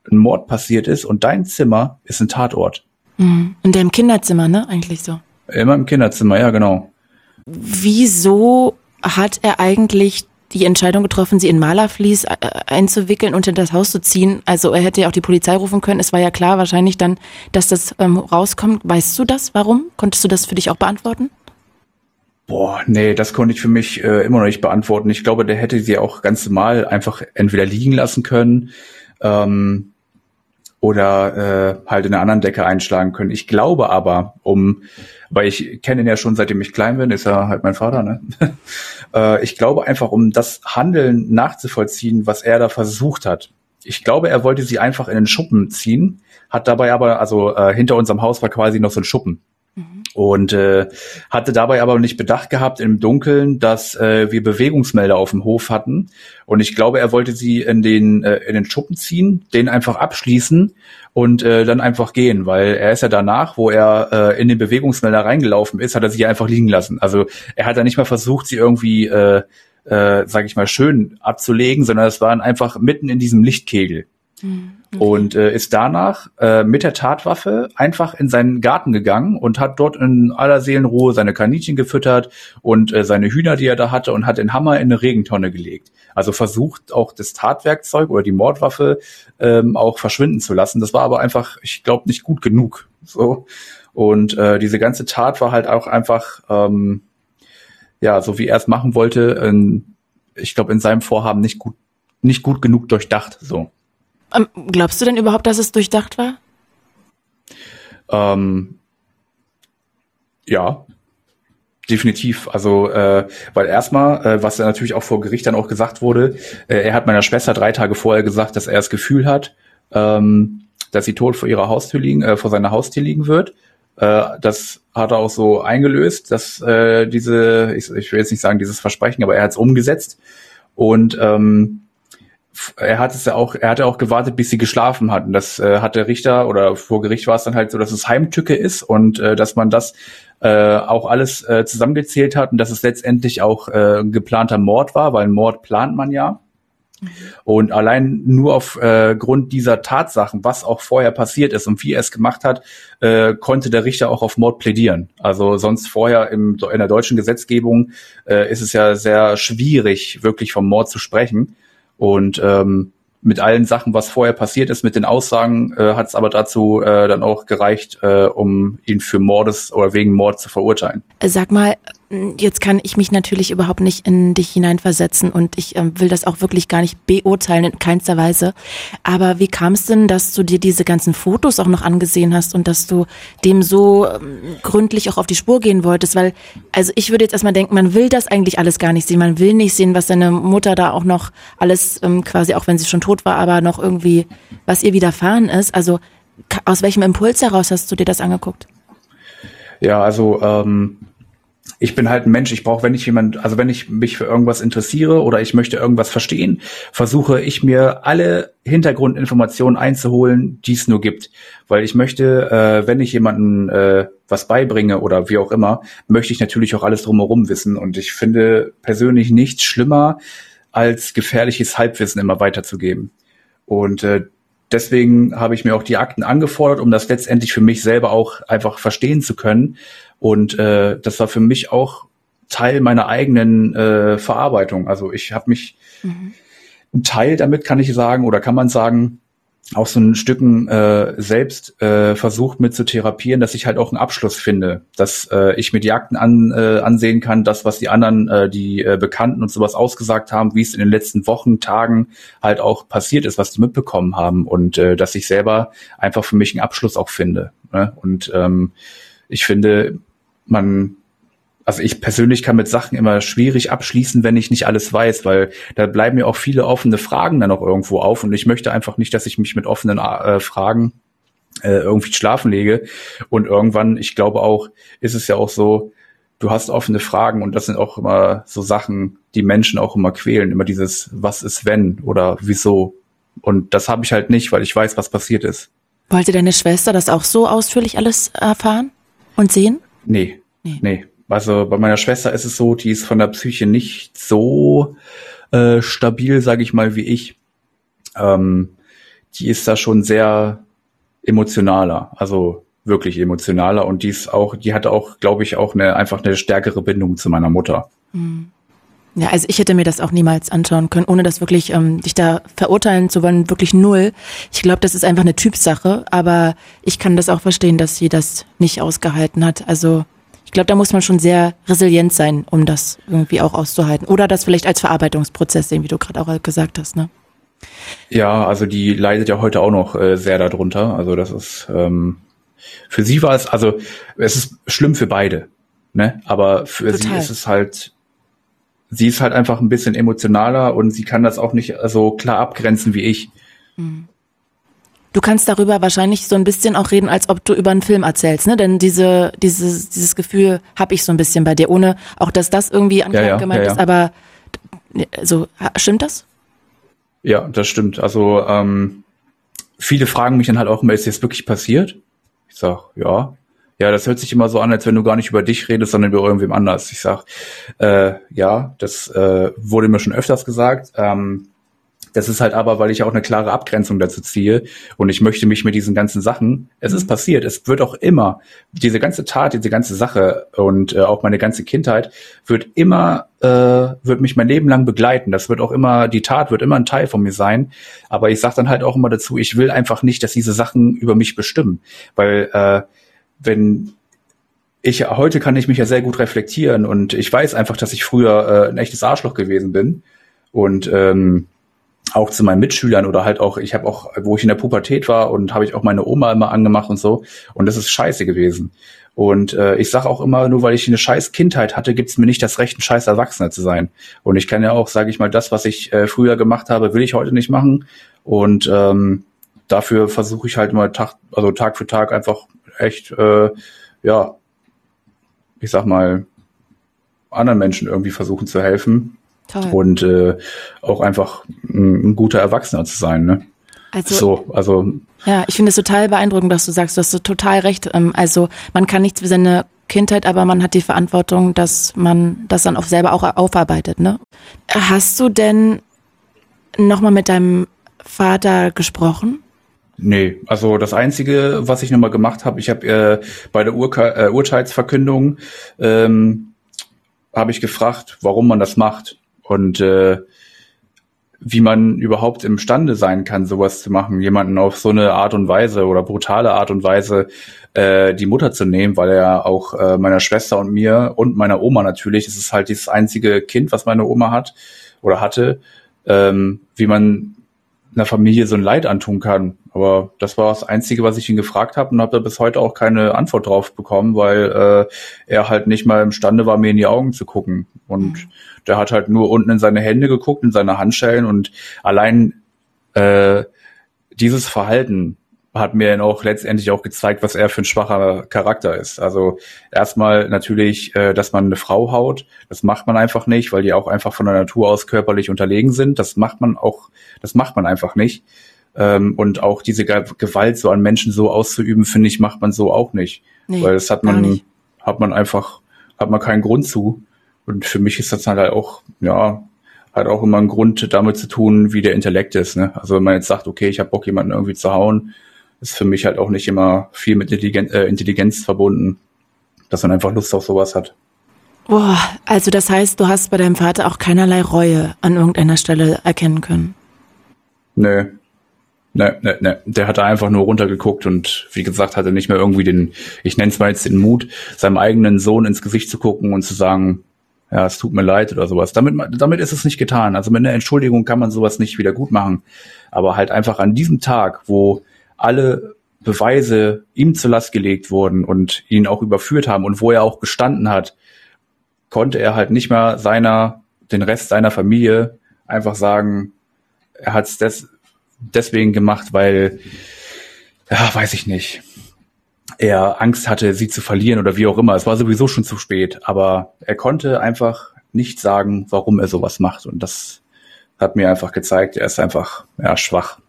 ein Mord passiert ist und dein Zimmer ist ein Tatort. Mhm. In deinem Kinderzimmer, ne? Eigentlich so. Immer im Kinderzimmer, ja, genau. Wieso hat er eigentlich die Entscheidung getroffen, sie in Malerflies äh, einzuwickeln und in das Haus zu ziehen. Also er hätte ja auch die Polizei rufen können. Es war ja klar wahrscheinlich dann, dass das ähm, rauskommt. Weißt du das? Warum? Konntest du das für dich auch beantworten? Boah, nee, das konnte ich für mich äh, immer noch nicht beantworten. Ich glaube, der hätte sie auch ganz normal einfach entweder liegen lassen können ähm, oder äh, halt in einer anderen Decke einschlagen können. Ich glaube aber, um, weil ich kenne ihn ja schon seitdem ich klein bin, ist er halt mein Vater, ne? äh, ich glaube einfach, um das Handeln nachzuvollziehen, was er da versucht hat. Ich glaube, er wollte sie einfach in den Schuppen ziehen, hat dabei aber, also äh, hinter unserem Haus war quasi noch so ein Schuppen. Und äh, hatte dabei aber nicht bedacht gehabt im Dunkeln, dass äh, wir Bewegungsmelder auf dem Hof hatten. Und ich glaube, er wollte sie in den, äh, in den Schuppen ziehen, den einfach abschließen und äh, dann einfach gehen, weil er ist ja danach, wo er äh, in den Bewegungsmelder reingelaufen ist, hat er sie einfach liegen lassen. Also er hat da nicht mal versucht, sie irgendwie, äh, äh, sag ich mal, schön abzulegen, sondern es waren einfach mitten in diesem Lichtkegel. Mhm. Okay. Und äh, ist danach äh, mit der Tatwaffe einfach in seinen Garten gegangen und hat dort in aller Seelenruhe seine Kaninchen gefüttert und äh, seine Hühner, die er da hatte, und hat den Hammer in eine Regentonne gelegt. Also versucht auch das Tatwerkzeug oder die Mordwaffe ähm, auch verschwinden zu lassen. Das war aber einfach, ich glaube, nicht gut genug. So und äh, diese ganze Tat war halt auch einfach, ähm, ja, so wie er es machen wollte, in, ich glaube, in seinem Vorhaben nicht gut, nicht gut genug durchdacht. So. Ähm, glaubst du denn überhaupt, dass es durchdacht war? Ähm, ja, definitiv. Also, äh, weil erstmal, äh, was ja natürlich auch vor Gericht dann auch gesagt wurde, äh, er hat meiner Schwester drei Tage vorher gesagt, dass er das Gefühl hat, ähm, dass sie tot vor ihrer Haustür liegen, äh, vor seiner Haustür liegen wird. Äh, das hat er auch so eingelöst, dass äh, diese, ich, ich will jetzt nicht sagen dieses Versprechen, aber er hat es umgesetzt. Und ähm, er hat es ja auch, er hatte auch gewartet, bis sie geschlafen hat. Und das äh, hat der Richter oder vor Gericht war es dann halt so, dass es Heimtücke ist und äh, dass man das äh, auch alles äh, zusammengezählt hat und dass es letztendlich auch äh, ein geplanter Mord war, weil Mord plant man ja. Und allein nur auf äh, dieser Tatsachen, was auch vorher passiert ist und wie er es gemacht hat, äh, konnte der Richter auch auf Mord plädieren. Also sonst vorher im, in der deutschen Gesetzgebung äh, ist es ja sehr schwierig, wirklich vom Mord zu sprechen. Und ähm, mit allen Sachen, was vorher passiert ist, mit den Aussagen, äh, hat es aber dazu äh, dann auch gereicht, äh, um ihn für Mordes oder wegen Mord zu verurteilen. Sag mal, Jetzt kann ich mich natürlich überhaupt nicht in dich hineinversetzen und ich ähm, will das auch wirklich gar nicht beurteilen in keinster Weise. Aber wie kam es denn, dass du dir diese ganzen Fotos auch noch angesehen hast und dass du dem so ähm, gründlich auch auf die Spur gehen wolltest? Weil, also ich würde jetzt erstmal denken, man will das eigentlich alles gar nicht sehen. Man will nicht sehen, was deine Mutter da auch noch alles ähm, quasi, auch wenn sie schon tot war, aber noch irgendwie, was ihr widerfahren ist. Also aus welchem Impuls heraus hast du dir das angeguckt? Ja, also ähm ich bin halt ein Mensch, ich brauche, wenn ich jemand, also wenn ich mich für irgendwas interessiere oder ich möchte irgendwas verstehen, versuche ich mir alle Hintergrundinformationen einzuholen, die es nur gibt. Weil ich möchte, äh, wenn ich jemanden äh, was beibringe oder wie auch immer, möchte ich natürlich auch alles drumherum wissen. Und ich finde persönlich nichts schlimmer, als gefährliches Halbwissen immer weiterzugeben. Und äh, deswegen habe ich mir auch die Akten angefordert, um das letztendlich für mich selber auch einfach verstehen zu können und äh, das war für mich auch Teil meiner eigenen äh, Verarbeitung. Also ich habe mich mhm. ein Teil damit, kann ich sagen, oder kann man sagen, auch so ein Stücken äh, selbst äh, versucht mit zu therapieren, dass ich halt auch einen Abschluss finde, dass äh, ich mir die Akten an, äh, ansehen kann, das, was die anderen, äh, die äh, Bekannten und sowas ausgesagt haben, wie es in den letzten Wochen, Tagen halt auch passiert ist, was die mitbekommen haben und äh, dass ich selber einfach für mich einen Abschluss auch finde. Ne? Und ähm, ich finde, man, also ich persönlich kann mit Sachen immer schwierig abschließen, wenn ich nicht alles weiß, weil da bleiben mir auch viele offene Fragen dann auch irgendwo auf und ich möchte einfach nicht, dass ich mich mit offenen äh, Fragen äh, irgendwie schlafen lege. Und irgendwann, ich glaube auch, ist es ja auch so, du hast offene Fragen und das sind auch immer so Sachen, die Menschen auch immer quälen, immer dieses was ist wenn oder wieso. Und das habe ich halt nicht, weil ich weiß, was passiert ist. Wollte deine Schwester das auch so ausführlich alles erfahren und sehen? Nee, nee. Nee. Also bei meiner Schwester ist es so, die ist von der Psyche nicht so äh, stabil, sage ich mal, wie ich. Ähm, die ist da schon sehr emotionaler, also wirklich emotionaler und die ist auch, die hatte auch, glaube ich, auch eine einfach eine stärkere Bindung zu meiner Mutter. Mhm. Ja, also ich hätte mir das auch niemals anschauen können, ohne das wirklich ähm, dich da verurteilen zu wollen, wirklich null. Ich glaube, das ist einfach eine Typsache, aber ich kann das auch verstehen, dass sie das nicht ausgehalten hat. Also ich glaube, da muss man schon sehr resilient sein, um das irgendwie auch auszuhalten. Oder das vielleicht als Verarbeitungsprozess sehen, wie du gerade auch gesagt hast, ne? Ja, also die leidet ja heute auch noch äh, sehr darunter. Also das ist ähm, für sie war es, also es ist schlimm für beide, ne? Aber für Total. sie ist es halt, sie ist halt einfach ein bisschen emotionaler und sie kann das auch nicht so klar abgrenzen wie ich. Mhm. Du kannst darüber wahrscheinlich so ein bisschen auch reden, als ob du über einen Film erzählst, ne? Denn diese, dieses, dieses Gefühl habe ich so ein bisschen bei dir, ohne auch, dass das irgendwie an ja, ja, gemeint ja, ist. Aber so stimmt das? Ja, das stimmt. Also ähm, viele fragen mich dann halt auch immer, ist das wirklich passiert? Ich sag, ja. Ja, das hört sich immer so an, als wenn du gar nicht über dich redest, sondern über irgendwem anders. Ich sag, äh, ja, das äh, wurde mir schon öfters gesagt. Ähm, das ist halt aber, weil ich auch eine klare Abgrenzung dazu ziehe und ich möchte mich mit diesen ganzen Sachen, es ist mhm. passiert, es wird auch immer, diese ganze Tat, diese ganze Sache und äh, auch meine ganze Kindheit wird immer, äh, wird mich mein Leben lang begleiten. Das wird auch immer, die Tat wird immer ein Teil von mir sein. Aber ich sage dann halt auch immer dazu, ich will einfach nicht, dass diese Sachen über mich bestimmen. Weil äh, wenn ich heute kann ich mich ja sehr gut reflektieren und ich weiß einfach, dass ich früher äh, ein echtes Arschloch gewesen bin. Und ähm, auch zu meinen Mitschülern oder halt auch, ich habe auch, wo ich in der Pubertät war und habe ich auch meine Oma immer angemacht und so. Und das ist scheiße gewesen. Und äh, ich sage auch immer, nur weil ich eine scheiß Kindheit hatte, gibt es mir nicht das Recht, ein scheiß Erwachsener zu sein. Und ich kann ja auch, sage ich mal, das, was ich äh, früher gemacht habe, will ich heute nicht machen. Und ähm, dafür versuche ich halt mal Tag, also Tag für Tag einfach echt, äh, ja, ich sag mal, anderen Menschen irgendwie versuchen zu helfen. Toll. Und äh, auch einfach ein, ein guter Erwachsener zu sein, ne? Also, so, also. Ja, ich finde es total beeindruckend, dass du sagst, du hast so total recht. Ähm, also man kann nichts für seine Kindheit, aber man hat die Verantwortung, dass man das dann auch selber auch aufarbeitet, ne? Hast du denn nochmal mit deinem Vater gesprochen? Nee, also das Einzige, was ich nochmal gemacht habe, ich habe äh, bei der Ur äh, Urteilsverkündung ähm, habe ich gefragt, warum man das macht und äh, wie man überhaupt imstande sein kann, sowas zu machen, jemanden auf so eine Art und Weise oder brutale Art und Weise äh, die Mutter zu nehmen, weil er auch äh, meiner Schwester und mir und meiner Oma natürlich, es ist halt dieses einzige Kind, was meine Oma hat oder hatte, ähm, wie man einer Familie so ein Leid antun kann. Aber das war das Einzige, was ich ihn gefragt habe und habe da bis heute auch keine Antwort drauf bekommen, weil äh, er halt nicht mal imstande war, mir in die Augen zu gucken. Und der hat halt nur unten in seine Hände geguckt, in seine Handschellen und allein äh, dieses Verhalten hat mir dann auch letztendlich auch gezeigt, was er für ein schwacher Charakter ist. Also erstmal natürlich, äh, dass man eine Frau haut, das macht man einfach nicht, weil die auch einfach von der Natur aus körperlich unterlegen sind. Das macht man auch, das macht man einfach nicht. Ähm, und auch diese Gewalt so an Menschen so auszuüben, finde ich, macht man so auch nicht. Nee, weil das hat man, hat man einfach, hat man keinen Grund zu. Und für mich ist das halt auch, ja, hat auch immer einen Grund damit zu tun, wie der Intellekt ist. Ne? Also wenn man jetzt sagt, okay, ich habe Bock, jemanden irgendwie zu hauen, ist für mich halt auch nicht immer viel mit Intelligenz, äh, Intelligenz verbunden, dass man einfach Lust auf sowas hat. Boah, also das heißt, du hast bei deinem Vater auch keinerlei Reue an irgendeiner Stelle erkennen können. Nö. Nee, nee, nee. Der hat da einfach nur runtergeguckt und wie gesagt, hatte nicht mehr irgendwie den, ich nenne es mal jetzt den Mut, seinem eigenen Sohn ins Gesicht zu gucken und zu sagen, ja, es tut mir leid oder sowas. Damit, damit ist es nicht getan. Also mit einer Entschuldigung kann man sowas nicht wieder gut machen. Aber halt einfach an diesem Tag, wo alle Beweise ihm zur Last gelegt wurden und ihn auch überführt haben und wo er auch gestanden hat, konnte er halt nicht mehr seiner, den Rest seiner Familie einfach sagen, er hat es des, deswegen gemacht, weil, ja, weiß ich nicht, er Angst hatte, sie zu verlieren oder wie auch immer. Es war sowieso schon zu spät, aber er konnte einfach nicht sagen, warum er sowas macht und das hat mir einfach gezeigt, er ist einfach ja, schwach.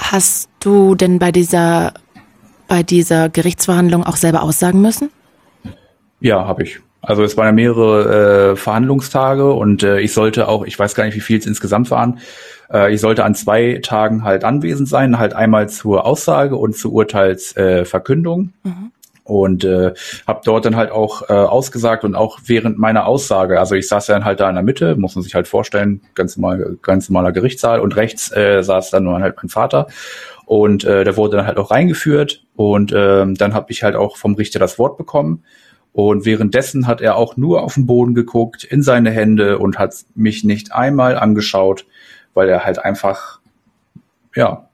Hast du denn bei dieser, bei dieser Gerichtsverhandlung auch selber aussagen müssen? Ja, habe ich. Also es waren ja mehrere äh, Verhandlungstage und äh, ich sollte auch, ich weiß gar nicht, wie viel es insgesamt waren, äh, ich sollte an zwei Tagen halt anwesend sein, halt einmal zur Aussage und zur Urteilsverkündung. Äh, mhm. Und äh, habe dort dann halt auch äh, ausgesagt und auch während meiner Aussage, also ich saß dann halt da in der Mitte, muss man sich halt vorstellen, ganz normal, ganz normaler Gerichtssaal und rechts äh, saß dann nur halt mein Vater. Und äh, der wurde dann halt auch reingeführt und äh, dann habe ich halt auch vom Richter das Wort bekommen. Und währenddessen hat er auch nur auf den Boden geguckt, in seine Hände und hat mich nicht einmal angeschaut, weil er halt einfach ja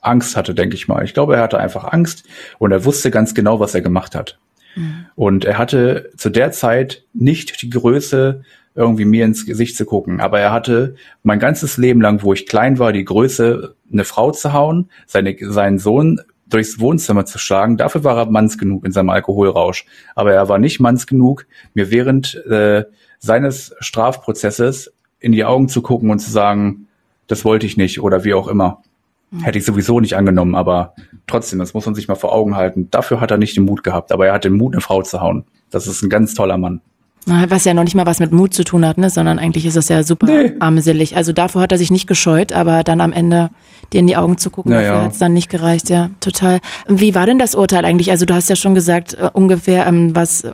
Angst hatte, denke ich mal. Ich glaube, er hatte einfach Angst und er wusste ganz genau, was er gemacht hat. Mhm. Und er hatte zu der Zeit nicht die Größe, irgendwie mir ins Gesicht zu gucken. Aber er hatte mein ganzes Leben lang, wo ich klein war, die Größe, eine Frau zu hauen, seine, seinen Sohn durchs Wohnzimmer zu schlagen. Dafür war er manns genug in seinem Alkoholrausch. Aber er war nicht manns genug, mir während äh, seines Strafprozesses in die Augen zu gucken und zu sagen, das wollte ich nicht oder wie auch immer. Mhm. Hätte ich sowieso nicht angenommen, aber trotzdem, das muss man sich mal vor Augen halten. Dafür hat er nicht den Mut gehabt, aber er hat den Mut, eine Frau zu hauen. Das ist ein ganz toller Mann. Was ja noch nicht mal was mit Mut zu tun hat, ne? sondern eigentlich ist es ja super nee. armselig. Also davor hat er sich nicht gescheut, aber dann am Ende dir in die Augen zu gucken, naja. dafür hat es dann nicht gereicht, ja, total. Wie war denn das Urteil eigentlich? Also du hast ja schon gesagt, uh, ungefähr, ähm, was,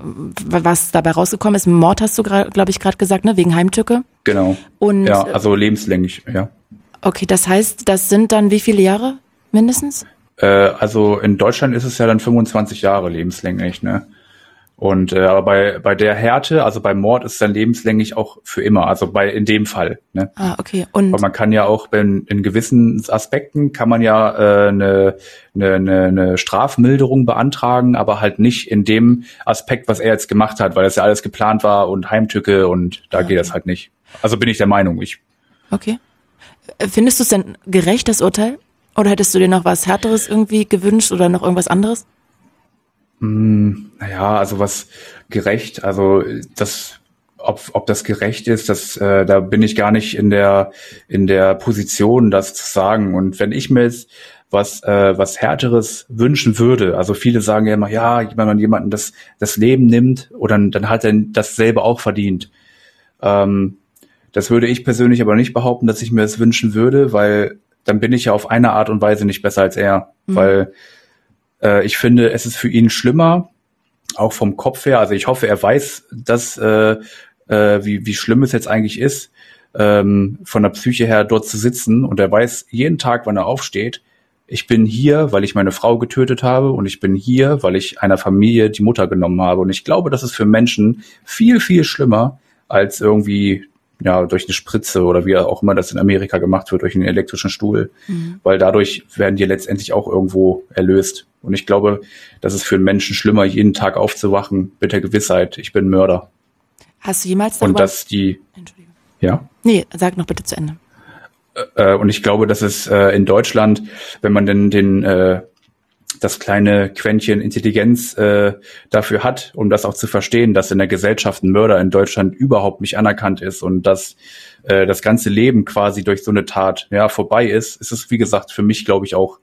was dabei rausgekommen ist. Mord hast du, glaube ich, gerade gesagt, ne? wegen Heimtücke. Genau. Und, ja, also lebenslänglich, ja. Okay, das heißt, das sind dann wie viele Jahre mindestens? Äh, also in Deutschland ist es ja dann 25 Jahre lebenslänglich, ne? Und äh, aber bei bei der Härte, also beim Mord ist es dann lebenslänglich auch für immer, also bei in dem Fall. Ne? Ah, okay. Und aber man kann ja auch in, in gewissen Aspekten kann man ja äh, eine, eine, eine Strafmilderung beantragen, aber halt nicht in dem Aspekt, was er jetzt gemacht hat, weil das ja alles geplant war und Heimtücke und da okay. geht das halt nicht. Also bin ich der Meinung, ich. Okay. Findest du es denn gerecht, das Urteil? Oder hättest du dir noch was Härteres irgendwie gewünscht oder noch irgendwas anderes? Mm, naja, also was gerecht, also das, ob, ob das gerecht ist, das, äh, da bin ich gar nicht in der, in der Position, das zu sagen. Und wenn ich mir jetzt was, äh, was Härteres wünschen würde, also viele sagen ja immer, ja, wenn man jemanden das, das Leben nimmt, oder dann hat er dasselbe auch verdient. Ähm, das würde ich persönlich aber nicht behaupten, dass ich mir das wünschen würde, weil dann bin ich ja auf eine Art und Weise nicht besser als er. Mhm. Weil äh, ich finde, es ist für ihn schlimmer, auch vom Kopf her. Also ich hoffe, er weiß, dass äh, äh, wie, wie schlimm es jetzt eigentlich ist, ähm, von der Psyche her dort zu sitzen. Und er weiß jeden Tag, wann er aufsteht, ich bin hier, weil ich meine Frau getötet habe und ich bin hier, weil ich einer Familie die Mutter genommen habe. Und ich glaube, das ist für Menschen viel, viel schlimmer, als irgendwie ja, durch eine Spritze oder wie auch immer das in Amerika gemacht wird, durch einen elektrischen Stuhl. Mhm. Weil dadurch werden die letztendlich auch irgendwo erlöst. Und ich glaube, das ist für einen Menschen schlimmer, jeden Tag aufzuwachen mit der Gewissheit, ich bin Mörder. Hast du jemals darüber... Und dass die... Entschuldigung. Ja? Nee, sag noch bitte zu Ende. Äh, und ich glaube, dass es äh, in Deutschland, wenn man denn den äh, das kleine Quäntchen Intelligenz äh, dafür hat, um das auch zu verstehen, dass in der Gesellschaft ein Mörder in Deutschland überhaupt nicht anerkannt ist und dass äh, das ganze Leben quasi durch so eine Tat ja vorbei ist, ist es wie gesagt für mich glaube ich auch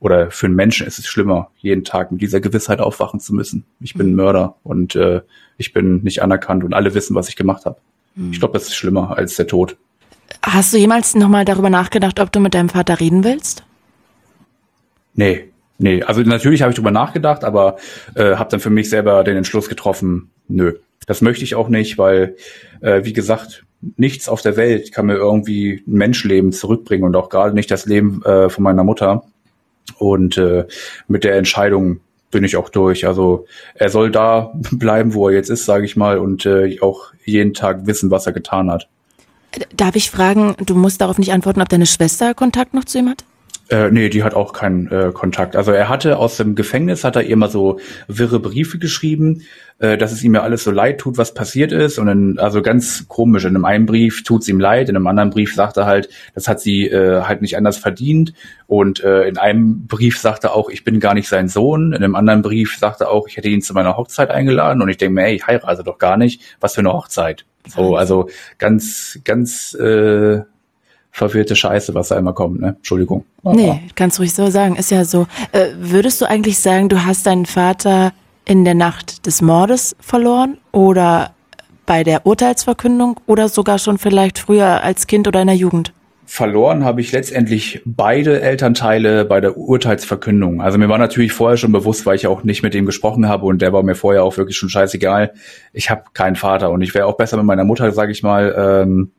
oder für einen Menschen ist es schlimmer, jeden Tag mit dieser Gewissheit aufwachen zu müssen. Ich bin ein Mörder und äh, ich bin nicht anerkannt und alle wissen, was ich gemacht habe. Mhm. Ich glaube, das ist schlimmer als der Tod. Hast du jemals nochmal darüber nachgedacht, ob du mit deinem Vater reden willst? Nee, Nee, also natürlich habe ich drüber nachgedacht, aber äh, habe dann für mich selber den Entschluss getroffen, nö, das möchte ich auch nicht, weil, äh, wie gesagt, nichts auf der Welt kann mir irgendwie ein Menschenleben zurückbringen und auch gerade nicht das Leben äh, von meiner Mutter. Und äh, mit der Entscheidung bin ich auch durch. Also er soll da bleiben, wo er jetzt ist, sage ich mal, und äh, auch jeden Tag wissen, was er getan hat. Darf ich fragen, du musst darauf nicht antworten, ob deine Schwester Kontakt noch zu ihm hat? Äh, nee, die hat auch keinen äh, Kontakt. Also er hatte aus dem Gefängnis, hat er ihr mal so wirre Briefe geschrieben, äh, dass es ihm ja alles so leid tut, was passiert ist. Und dann, also ganz komisch, in einem einen Brief tut es ihm leid, in einem anderen Brief sagt er halt, das hat sie äh, halt nicht anders verdient. Und äh, in einem Brief sagt er auch, ich bin gar nicht sein Sohn. In einem anderen Brief sagt er auch, ich hätte ihn zu meiner Hochzeit eingeladen. Und ich denke mir, ey, ich heirate doch gar nicht. Was für eine Hochzeit. So, also ganz, ganz äh, verwirrte Scheiße, was da immer kommt, ne? Entschuldigung. Oh, nee, kannst ruhig so sagen, ist ja so. Äh, würdest du eigentlich sagen, du hast deinen Vater in der Nacht des Mordes verloren oder bei der Urteilsverkündung oder sogar schon vielleicht früher als Kind oder in der Jugend? verloren habe ich letztendlich beide Elternteile bei der Urteilsverkündung. Also mir war natürlich vorher schon bewusst, weil ich auch nicht mit ihm gesprochen habe und der war mir vorher auch wirklich schon scheißegal. Ich habe keinen Vater und ich wäre auch besser mit meiner Mutter, sage ich mal, ähm,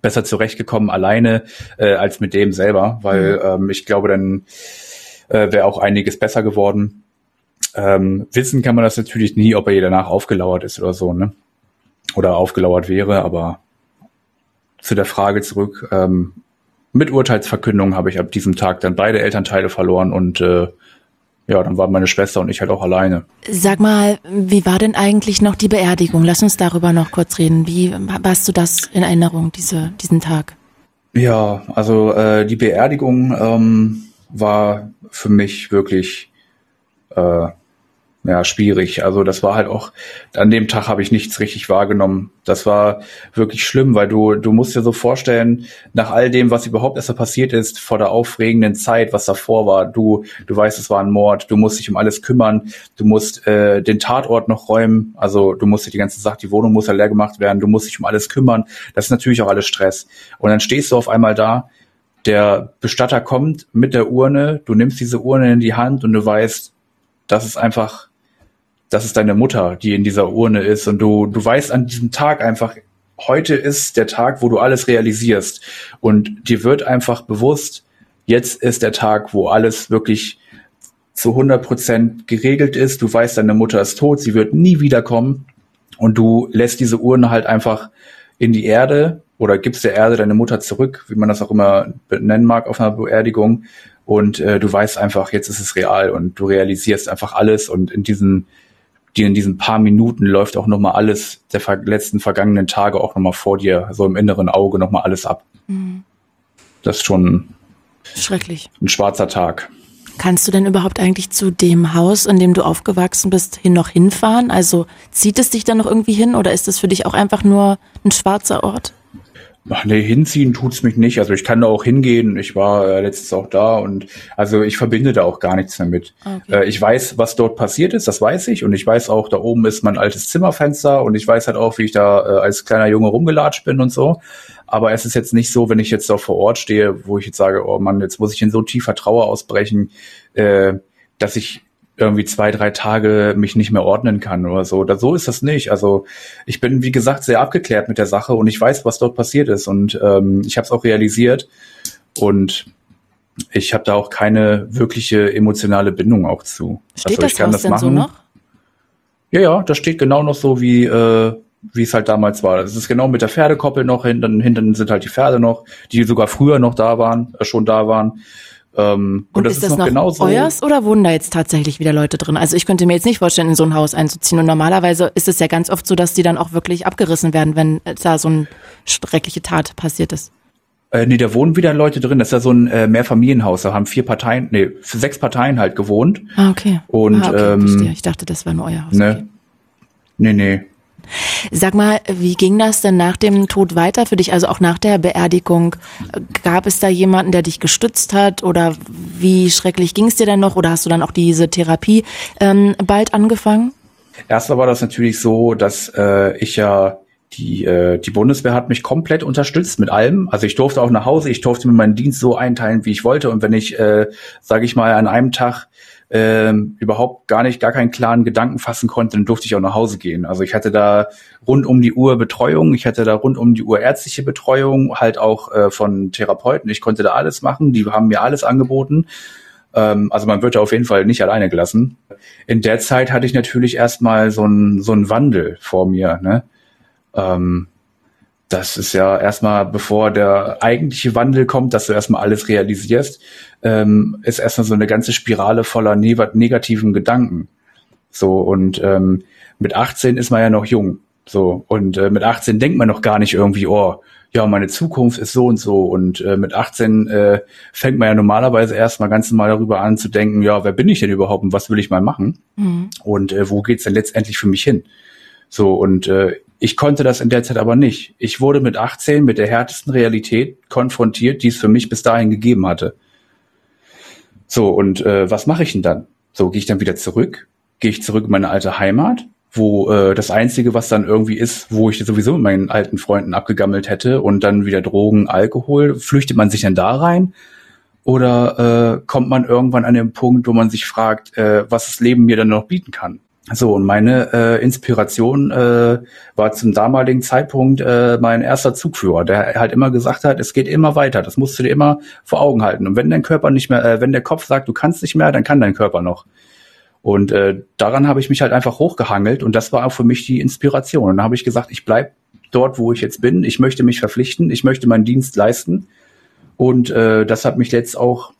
besser zurechtgekommen alleine äh, als mit dem selber, weil mhm. ähm, ich glaube, dann äh, wäre auch einiges besser geworden. Ähm, wissen kann man das natürlich nie, ob er ihr danach aufgelauert ist oder so, ne? Oder aufgelauert wäre, aber zu der Frage zurück. Ähm, mit Urteilsverkündung habe ich ab diesem Tag dann beide Elternteile verloren und äh, ja, dann waren meine Schwester und ich halt auch alleine. Sag mal, wie war denn eigentlich noch die Beerdigung? Lass uns darüber noch kurz reden. Wie hast du das in Erinnerung, diese, diesen Tag? Ja, also äh, die Beerdigung ähm, war für mich wirklich äh, ja, schwierig. Also das war halt auch, an dem Tag habe ich nichts richtig wahrgenommen. Das war wirklich schlimm, weil du, du musst dir so vorstellen, nach all dem, was überhaupt erst passiert ist, vor der aufregenden Zeit, was davor war, du, du weißt, es war ein Mord, du musst dich um alles kümmern, du musst äh, den Tatort noch räumen, also du musst dir die ganze Sache, die Wohnung muss ja leer gemacht werden, du musst dich um alles kümmern. Das ist natürlich auch alles Stress. Und dann stehst du auf einmal da, der Bestatter kommt mit der Urne, du nimmst diese Urne in die Hand und du weißt, das ist einfach das ist deine Mutter, die in dieser Urne ist und du, du weißt an diesem Tag einfach, heute ist der Tag, wo du alles realisierst und dir wird einfach bewusst, jetzt ist der Tag, wo alles wirklich zu 100 Prozent geregelt ist. Du weißt, deine Mutter ist tot, sie wird nie wiederkommen und du lässt diese Urne halt einfach in die Erde oder gibst der Erde deine Mutter zurück, wie man das auch immer nennen mag auf einer Beerdigung. Und äh, du weißt einfach, jetzt ist es real und du realisierst einfach alles und in diesen die in diesen paar Minuten läuft auch nochmal alles der letzten vergangenen Tage auch nochmal vor dir, so im inneren Auge nochmal alles ab. Mhm. Das ist schon schrecklich. Ein schwarzer Tag. Kannst du denn überhaupt eigentlich zu dem Haus, in dem du aufgewachsen bist, hin noch hinfahren? Also zieht es dich dann noch irgendwie hin oder ist es für dich auch einfach nur ein schwarzer Ort? Ach nee, hinziehen tut's mich nicht. Also ich kann da auch hingehen. Ich war äh, letztens auch da und also ich verbinde da auch gar nichts damit. Okay. Äh, ich weiß, was dort passiert ist, das weiß ich. Und ich weiß auch, da oben ist mein altes Zimmerfenster und ich weiß halt auch, wie ich da äh, als kleiner Junge rumgelatscht bin und so. Aber es ist jetzt nicht so, wenn ich jetzt da vor Ort stehe, wo ich jetzt sage, oh Mann, jetzt muss ich in so tiefer Trauer ausbrechen, äh, dass ich irgendwie zwei, drei Tage mich nicht mehr ordnen kann oder so. Oder so ist das nicht. Also ich bin, wie gesagt, sehr abgeklärt mit der Sache und ich weiß, was dort passiert ist. Und ähm, ich habe es auch realisiert. Und ich habe da auch keine wirkliche emotionale Bindung auch zu. Steht also ich das kann Haus das machen. So noch? Ja, ja, das steht genau noch so wie äh, wie es halt damals war. Es ist genau mit der Pferdekoppel noch hinten, hinten sind halt die Pferde noch, die sogar früher noch da waren, äh, schon da waren. Ähm, und, und das ist, das ist noch, noch genauso. euers oder wohnen da jetzt tatsächlich wieder Leute drin? Also ich könnte mir jetzt nicht vorstellen, in so ein Haus einzuziehen. Und normalerweise ist es ja ganz oft so, dass die dann auch wirklich abgerissen werden, wenn da so eine schreckliche Tat passiert ist. Äh, nee, da wohnen wieder Leute drin. Das ist ja so ein äh, Mehrfamilienhaus. Da haben vier Parteien, nee, sechs Parteien halt gewohnt. Ah, okay. Und, ah, okay, ähm, verstehe. Ich dachte, das war nur euer Haus. Ne, okay. Nee, nee. Sag mal, wie ging das denn nach dem Tod weiter für dich? Also auch nach der Beerdigung? Gab es da jemanden, der dich gestützt hat? Oder wie schrecklich ging es dir denn noch? Oder hast du dann auch diese Therapie ähm, bald angefangen? Erstmal war das natürlich so, dass äh, ich ja die, äh, die Bundeswehr hat mich komplett unterstützt mit allem. Also ich durfte auch nach Hause, ich durfte mir meinen Dienst so einteilen, wie ich wollte. Und wenn ich, äh, sage ich mal, an einem Tag ähm, überhaupt gar nicht, gar keinen klaren Gedanken fassen konnte, dann durfte ich auch nach Hause gehen. Also ich hatte da rund um die Uhr Betreuung, ich hatte da rund um die Uhr ärztliche Betreuung, halt auch äh, von Therapeuten. Ich konnte da alles machen, die haben mir alles angeboten. Ähm, also man wird da auf jeden Fall nicht alleine gelassen. In der Zeit hatte ich natürlich erstmal so einen so einen Wandel vor mir. Ne? Ähm, das ist ja erstmal, bevor der eigentliche Wandel kommt, dass du erstmal alles realisierst, ähm, ist erstmal so eine ganze Spirale voller negativen Gedanken. So, und ähm, mit 18 ist man ja noch jung. So, und äh, mit 18 denkt man noch gar nicht irgendwie, oh, ja, meine Zukunft ist so und so. Und äh, mit 18 äh, fängt man ja normalerweise erstmal ganz normal darüber an zu denken, ja, wer bin ich denn überhaupt und was will ich mal machen? Mhm. Und äh, wo geht's denn letztendlich für mich hin? So, und äh, ich konnte das in der Zeit aber nicht. Ich wurde mit 18 mit der härtesten Realität konfrontiert, die es für mich bis dahin gegeben hatte. So, und äh, was mache ich denn dann? So, gehe ich dann wieder zurück? Gehe ich zurück in meine alte Heimat? wo äh, das Einzige, was dann irgendwie ist, wo ich sowieso mit meinen alten Freunden abgegammelt hätte und dann wieder Drogen, Alkohol, flüchtet man sich dann da rein? Oder äh, kommt man irgendwann an den Punkt, wo man sich fragt, äh, was das Leben mir dann noch bieten kann? So, und meine äh, Inspiration äh, war zum damaligen Zeitpunkt äh, mein erster Zugführer, der halt immer gesagt hat, es geht immer weiter, das musst du dir immer vor Augen halten. Und wenn dein Körper nicht mehr, äh, wenn der Kopf sagt, du kannst nicht mehr, dann kann dein Körper noch. Und äh, daran habe ich mich halt einfach hochgehangelt und das war auch für mich die Inspiration. Und dann habe ich gesagt, ich bleib dort, wo ich jetzt bin, ich möchte mich verpflichten, ich möchte meinen Dienst leisten. Und äh, das hat mich jetzt auch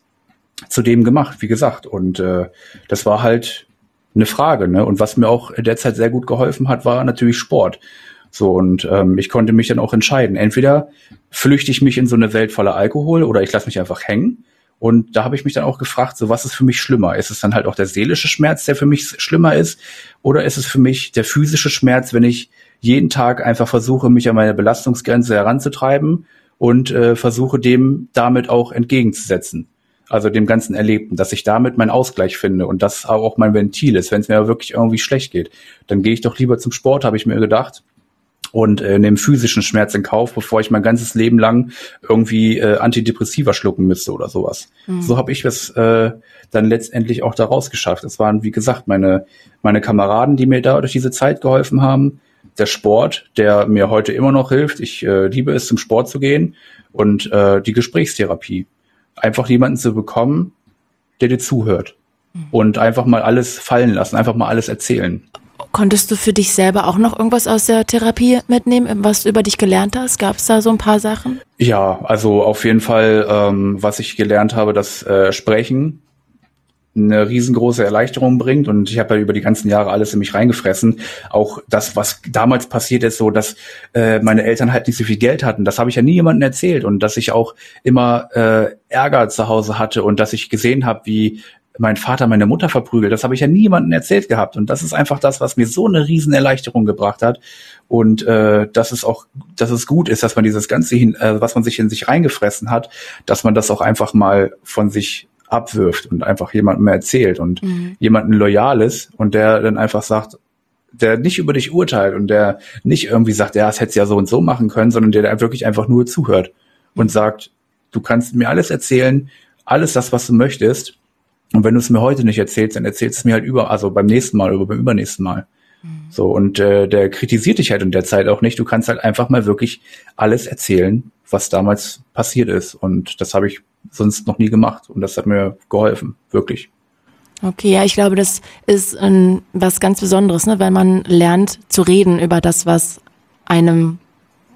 zu dem gemacht, wie gesagt. Und äh, das war halt eine Frage. Ne? Und was mir auch derzeit sehr gut geholfen hat, war natürlich Sport. So, und ähm, ich konnte mich dann auch entscheiden. Entweder flüchte ich mich in so eine Welt voller Alkohol oder ich lasse mich einfach hängen. Und da habe ich mich dann auch gefragt, so was ist für mich schlimmer? Ist es dann halt auch der seelische Schmerz, der für mich schlimmer ist? Oder ist es für mich der physische Schmerz, wenn ich jeden Tag einfach versuche, mich an meine Belastungsgrenze heranzutreiben und äh, versuche dem damit auch entgegenzusetzen? Also dem ganzen Erlebten, dass ich damit meinen Ausgleich finde und das auch mein Ventil ist, wenn es mir wirklich irgendwie schlecht geht. Dann gehe ich doch lieber zum Sport, habe ich mir gedacht und äh, nehme physischen Schmerz in Kauf, bevor ich mein ganzes Leben lang irgendwie äh, Antidepressiva schlucken müsste oder sowas. Mhm. So habe ich es äh, dann letztendlich auch daraus geschafft. Es waren, wie gesagt, meine, meine Kameraden, die mir da durch diese Zeit geholfen haben. Der Sport, der mir heute immer noch hilft. Ich äh, liebe es, zum Sport zu gehen. Und äh, die Gesprächstherapie. Einfach jemanden zu bekommen, der dir zuhört. Mhm. Und einfach mal alles fallen lassen, einfach mal alles erzählen. Konntest du für dich selber auch noch irgendwas aus der Therapie mitnehmen, was du über dich gelernt hast? Gab es da so ein paar Sachen? Ja, also auf jeden Fall, ähm, was ich gelernt habe, das äh, Sprechen eine riesengroße Erleichterung bringt und ich habe ja über die ganzen Jahre alles in mich reingefressen. Auch das, was damals passiert ist, so dass äh, meine Eltern halt nicht so viel Geld hatten, das habe ich ja nie jemandem erzählt und dass ich auch immer äh, Ärger zu Hause hatte und dass ich gesehen habe, wie mein Vater meine Mutter verprügelt. Das habe ich ja niemandem erzählt gehabt. Und das ist einfach das, was mir so eine riesen Erleichterung gebracht hat. Und äh, dass es auch, dass es gut ist, dass man dieses Ganze hin, äh, was man sich in sich reingefressen hat, dass man das auch einfach mal von sich abwirft und einfach jemandem erzählt und mhm. jemanden loyal ist und der dann einfach sagt, der nicht über dich urteilt und der nicht irgendwie sagt, ja, es hätte ja so und so machen können, sondern der, der wirklich einfach nur zuhört und sagt, du kannst mir alles erzählen, alles das, was du möchtest und wenn du es mir heute nicht erzählst, dann erzählst du es mir halt über, also beim nächsten Mal oder beim übernächsten Mal. Mhm. So, und äh, der kritisiert dich halt in der Zeit auch nicht. Du kannst halt einfach mal wirklich alles erzählen, was damals passiert ist. Und das habe ich sonst noch nie gemacht. Und das hat mir geholfen, wirklich. Okay, ja, ich glaube, das ist ein, was ganz Besonderes, ne? weil man lernt zu reden über das, was einem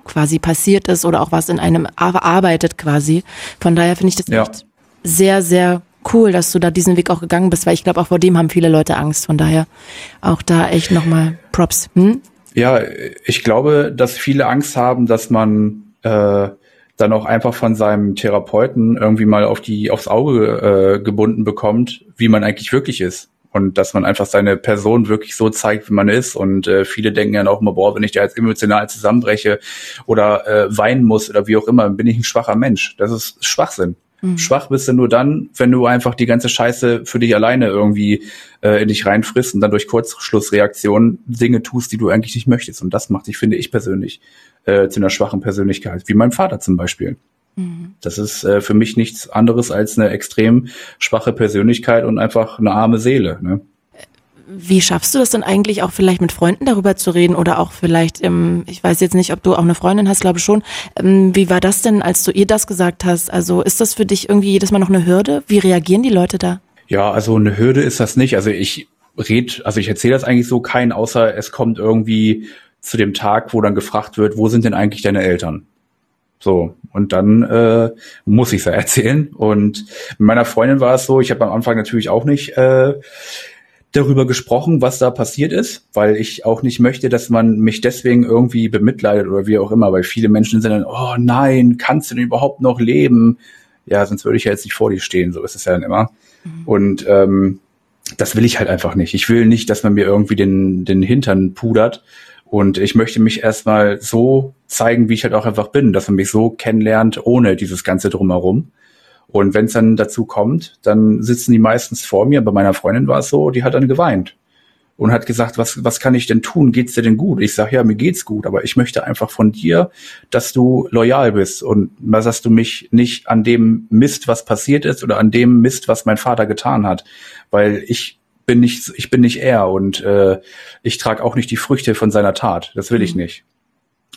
quasi passiert ist oder auch was in einem arbeitet quasi. Von daher finde ich das ja. echt sehr, sehr cool, dass du da diesen Weg auch gegangen bist, weil ich glaube, auch vor dem haben viele Leute Angst. Von daher auch da echt nochmal Props. Hm? Ja, ich glaube, dass viele Angst haben, dass man äh, dann auch einfach von seinem Therapeuten irgendwie mal auf die aufs Auge äh, gebunden bekommt, wie man eigentlich wirklich ist und dass man einfach seine Person wirklich so zeigt, wie man ist. Und äh, viele denken ja auch immer, boah, wenn ich da jetzt emotional zusammenbreche oder äh, weinen muss oder wie auch immer, bin ich ein schwacher Mensch. Das ist Schwachsinn. Mhm. Schwach bist du nur dann, wenn du einfach die ganze Scheiße für dich alleine irgendwie äh, in dich reinfrisst und dann durch Kurzschlussreaktionen Dinge tust, die du eigentlich nicht möchtest. Und das macht dich, finde ich persönlich, äh, zu einer schwachen Persönlichkeit, wie mein Vater zum Beispiel. Mhm. Das ist äh, für mich nichts anderes als eine extrem schwache Persönlichkeit und einfach eine arme Seele. Ne? Wie schaffst du das denn eigentlich auch vielleicht mit Freunden darüber zu reden oder auch vielleicht, ähm, ich weiß jetzt nicht, ob du auch eine Freundin hast, glaube schon. Ähm, wie war das denn, als du ihr das gesagt hast? Also ist das für dich irgendwie jedes Mal noch eine Hürde? Wie reagieren die Leute da? Ja, also eine Hürde ist das nicht. Also ich red, also ich erzähle das eigentlich so keinen, außer es kommt irgendwie zu dem Tag, wo dann gefragt wird, wo sind denn eigentlich deine Eltern? So, und dann äh, muss ich es ja erzählen. Und mit meiner Freundin war es so, ich habe am Anfang natürlich auch nicht äh, darüber gesprochen, was da passiert ist, weil ich auch nicht möchte, dass man mich deswegen irgendwie bemitleidet oder wie auch immer, weil viele Menschen sind dann, oh nein, kannst du denn überhaupt noch leben? Ja, sonst würde ich ja jetzt nicht vor dir stehen, so ist es ja dann immer. Mhm. Und ähm, das will ich halt einfach nicht. Ich will nicht, dass man mir irgendwie den, den Hintern pudert. Und ich möchte mich erstmal so zeigen, wie ich halt auch einfach bin, dass man mich so kennenlernt, ohne dieses Ganze drumherum. Und wenn es dann dazu kommt, dann sitzen die meistens vor mir. Bei meiner Freundin war es so, die hat dann geweint. und hat gesagt, was, was kann ich denn tun? Geht's dir denn gut? Ich sage, ja, mir geht's gut, aber ich möchte einfach von dir, dass du loyal bist und dass du mich nicht an dem Mist, was passiert ist oder an dem Mist, was mein Vater getan hat, weil ich bin nicht, ich bin nicht er und äh, ich trage auch nicht die Früchte von seiner Tat. Das will ich mhm. nicht.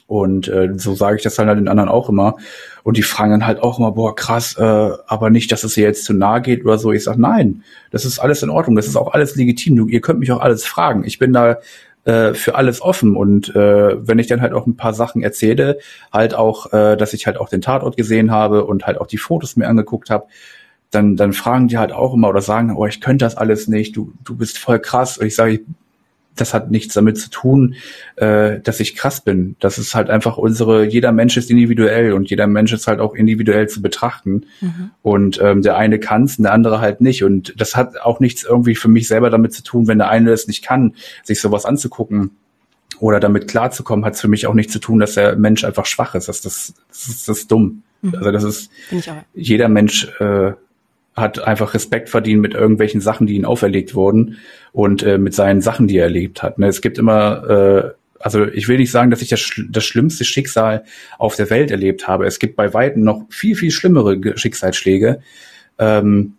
Und äh, so sage ich das halt den anderen auch immer. Und die fragen dann halt auch immer, boah, krass, äh, aber nicht, dass es ihr jetzt zu nahe geht oder so. Ich sage, nein, das ist alles in Ordnung, das ist auch alles legitim. Du, ihr könnt mich auch alles fragen. Ich bin da äh, für alles offen. Und äh, wenn ich dann halt auch ein paar Sachen erzähle, halt auch, äh, dass ich halt auch den Tatort gesehen habe und halt auch die Fotos mir angeguckt habe, dann, dann fragen die halt auch immer oder sagen, oh, ich könnte das alles nicht, du, du bist voll krass. Und ich sage, das hat nichts damit zu tun, äh, dass ich krass bin. Das ist halt einfach unsere, jeder Mensch ist individuell und jeder Mensch ist halt auch individuell zu betrachten. Mhm. Und ähm, der eine kann es, der andere halt nicht. Und das hat auch nichts irgendwie für mich selber damit zu tun, wenn der eine es nicht kann, sich sowas anzugucken oder damit klarzukommen, hat es für mich auch nichts zu tun, dass der Mensch einfach schwach ist. Das, das, das, ist, das ist dumm. Mhm. Also das ist jeder Mensch äh, hat einfach Respekt verdient mit irgendwelchen Sachen, die ihm auferlegt wurden und äh, mit seinen Sachen, die er erlebt hat. Ne? Es gibt immer, äh, also ich will nicht sagen, dass ich das, das schlimmste Schicksal auf der Welt erlebt habe. Es gibt bei Weitem noch viel, viel schlimmere Schicksalsschläge. Ähm,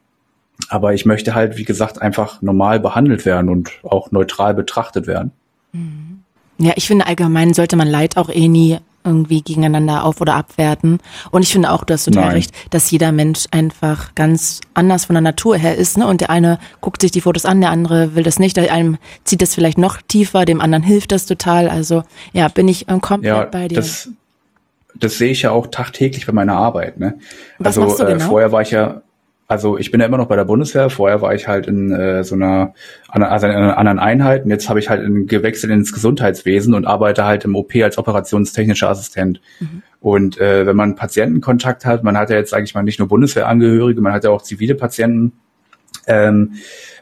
aber ich möchte halt, wie gesagt, einfach normal behandelt werden und auch neutral betrachtet werden. Mhm. Ja, ich finde allgemein sollte man Leid auch eh nie irgendwie gegeneinander auf oder abwerten. Und ich finde auch, du hast total Nein. recht, dass jeder Mensch einfach ganz anders von der Natur her ist. Ne? Und der eine guckt sich die Fotos an, der andere will das nicht. Der einem zieht das vielleicht noch tiefer, dem anderen hilft das total. Also ja, bin ich ähm, komplett ja, bei dir. Das, das sehe ich ja auch tagtäglich bei meiner Arbeit. Ne? Was also äh, genau? äh, vorher war ich ja also ich bin ja immer noch bei der Bundeswehr. Vorher war ich halt in äh, so einer, also in einer anderen Einheit und jetzt habe ich halt in, gewechselt ins Gesundheitswesen und arbeite halt im OP als operationstechnischer Assistent. Mhm. Und äh, wenn man Patientenkontakt hat, man hat ja jetzt, sage ich mal, nicht nur Bundeswehrangehörige, man hat ja auch zivile Patienten. Ähm,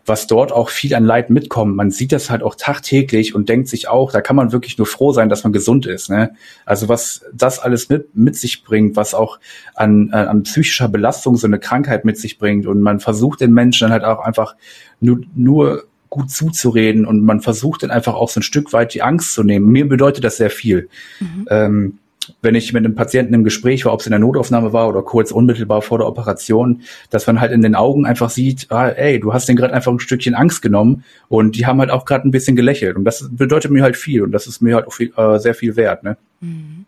was dort auch viel an Leid mitkommt. Man sieht das halt auch tagtäglich und denkt sich auch, da kann man wirklich nur froh sein, dass man gesund ist. Ne? Also was das alles mit, mit sich bringt, was auch an, äh, an psychischer Belastung so eine Krankheit mit sich bringt. Und man versucht den Menschen dann halt auch einfach nur, nur gut zuzureden und man versucht dann einfach auch so ein Stück weit die Angst zu nehmen. Mir bedeutet das sehr viel. Mhm. Ähm, wenn ich mit einem Patienten im Gespräch war, ob es in der Notaufnahme war oder kurz unmittelbar vor der Operation, dass man halt in den Augen einfach sieht, ah, ey, du hast den gerade einfach ein Stückchen Angst genommen und die haben halt auch gerade ein bisschen gelächelt und das bedeutet mir halt viel und das ist mir halt auch viel, äh, sehr viel wert. Ne? Mhm.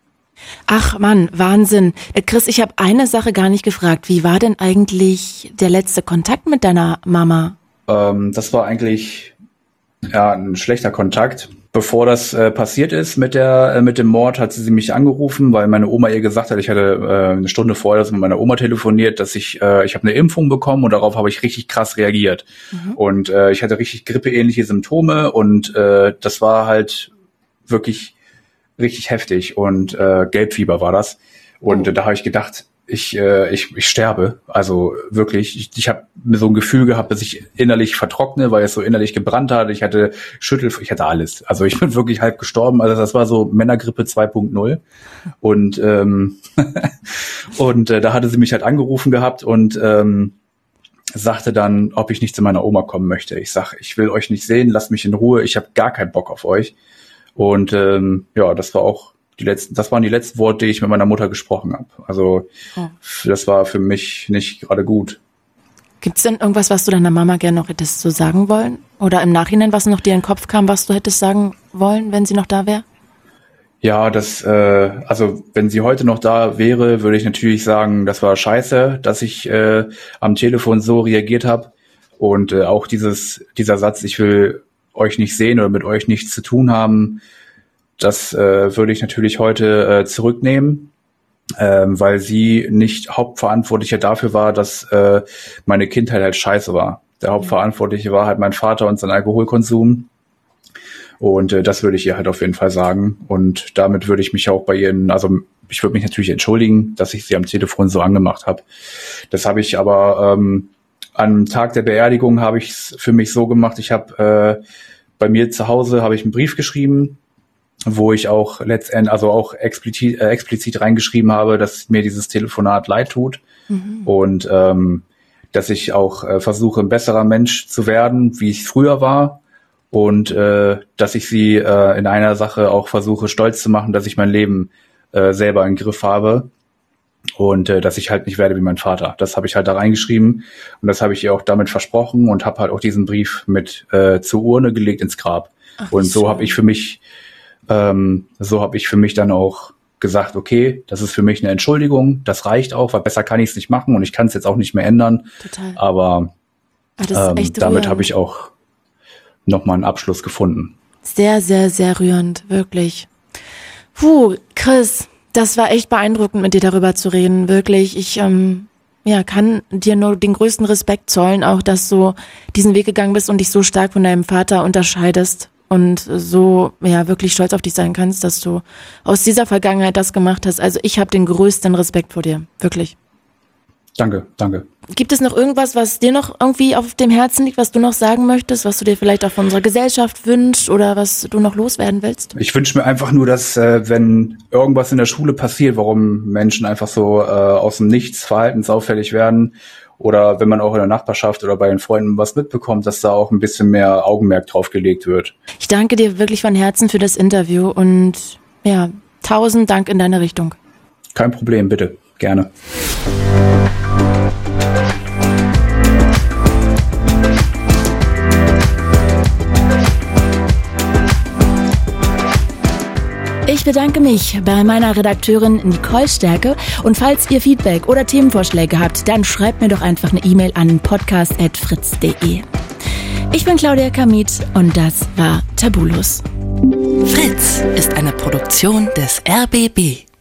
Ach Mann, Wahnsinn. Äh, Chris, ich habe eine Sache gar nicht gefragt. Wie war denn eigentlich der letzte Kontakt mit deiner Mama? Ähm, das war eigentlich ja ein schlechter Kontakt bevor das äh, passiert ist mit der äh, mit dem Mord, hat sie, mich angerufen, weil meine Oma ihr gesagt hat, ich hatte äh, eine Stunde vorher das mit meiner Oma telefoniert, dass ich äh, ich habe eine Impfung bekommen und darauf habe ich richtig krass reagiert mhm. und äh, ich hatte richtig grippeähnliche Symptome und äh, das war halt wirklich richtig heftig und äh, Gelbfieber war das und oh. da habe ich gedacht, ich, äh, ich, ich sterbe. Also wirklich, ich, ich habe mir so ein Gefühl gehabt, dass ich innerlich vertrockne, weil es so innerlich gebrannt hat. Ich hatte Schüttel, ich hatte alles. Also ich bin wirklich halb gestorben. Also das war so Männergrippe 2.0. Und ähm, und äh, da hatte sie mich halt angerufen gehabt und ähm, sagte dann, ob ich nicht zu meiner Oma kommen möchte. Ich sag, ich will euch nicht sehen, lasst mich in Ruhe, ich habe gar keinen Bock auf euch. Und ähm, ja, das war auch die letzten, das waren die letzten Worte, die ich mit meiner Mutter gesprochen habe. Also oh. das war für mich nicht gerade gut. Gibt es denn irgendwas, was du deiner Mama gerne noch hättest so sagen wollen? Oder im Nachhinein, was noch dir in den Kopf kam, was du hättest sagen wollen, wenn sie noch da wäre? Ja, das, äh, also wenn sie heute noch da wäre, würde ich natürlich sagen, das war scheiße, dass ich äh, am Telefon so reagiert habe. Und äh, auch dieses, dieser Satz, ich will euch nicht sehen oder mit euch nichts zu tun haben, das äh, würde ich natürlich heute äh, zurücknehmen, ähm, weil sie nicht Hauptverantwortlicher dafür war, dass äh, meine Kindheit halt scheiße war. Der Hauptverantwortliche war halt mein Vater und sein Alkoholkonsum. Und äh, das würde ich ihr halt auf jeden Fall sagen. Und damit würde ich mich auch bei ihren, also ich würde mich natürlich entschuldigen, dass ich sie am Telefon so angemacht habe. Das habe ich aber ähm, am Tag der Beerdigung habe ich es für mich so gemacht. Ich habe äh, bei mir zu Hause habe ich einen Brief geschrieben wo ich auch letztendlich, also auch explizit, äh, explizit reingeschrieben habe, dass mir dieses Telefonat leid tut mhm. und ähm, dass ich auch äh, versuche, ein besserer Mensch zu werden, wie ich früher war und äh, dass ich sie äh, in einer Sache auch versuche stolz zu machen, dass ich mein Leben äh, selber im Griff habe und äh, dass ich halt nicht werde wie mein Vater. Das habe ich halt da reingeschrieben und das habe ich ihr auch damit versprochen und habe halt auch diesen Brief mit äh, zur Urne gelegt ins Grab. Ach, und so habe ich für mich, ähm, so habe ich für mich dann auch gesagt, okay, das ist für mich eine Entschuldigung, das reicht auch, weil besser kann ich es nicht machen und ich kann es jetzt auch nicht mehr ändern. Total. Aber ah, ähm, damit habe ich auch nochmal einen Abschluss gefunden. Sehr, sehr, sehr rührend, wirklich. Puh, Chris, das war echt beeindruckend, mit dir darüber zu reden. Wirklich, ich ähm, ja, kann dir nur den größten Respekt zollen, auch dass du diesen Weg gegangen bist und dich so stark von deinem Vater unterscheidest und so ja wirklich stolz auf dich sein kannst, dass du aus dieser Vergangenheit das gemacht hast. Also ich habe den größten Respekt vor dir, wirklich. Danke, danke. Gibt es noch irgendwas, was dir noch irgendwie auf dem Herzen liegt, was du noch sagen möchtest, was du dir vielleicht auch von unserer Gesellschaft wünschst oder was du noch loswerden willst? Ich wünsche mir einfach nur, dass äh, wenn irgendwas in der Schule passiert, warum Menschen einfach so äh, aus dem Nichts verhaltensauffällig werden oder wenn man auch in der Nachbarschaft oder bei den Freunden was mitbekommt, dass da auch ein bisschen mehr Augenmerk drauf gelegt wird. Ich danke dir wirklich von Herzen für das Interview und ja, tausend Dank in deine Richtung. Kein Problem, bitte, gerne. Bedanke mich bei meiner Redakteurin Nicole Stärke und falls ihr Feedback oder Themenvorschläge habt, dann schreibt mir doch einfach eine E-Mail an podcast.fritz.de. Ich bin Claudia Kamit und das war Tabulos. Fritz ist eine Produktion des RBB.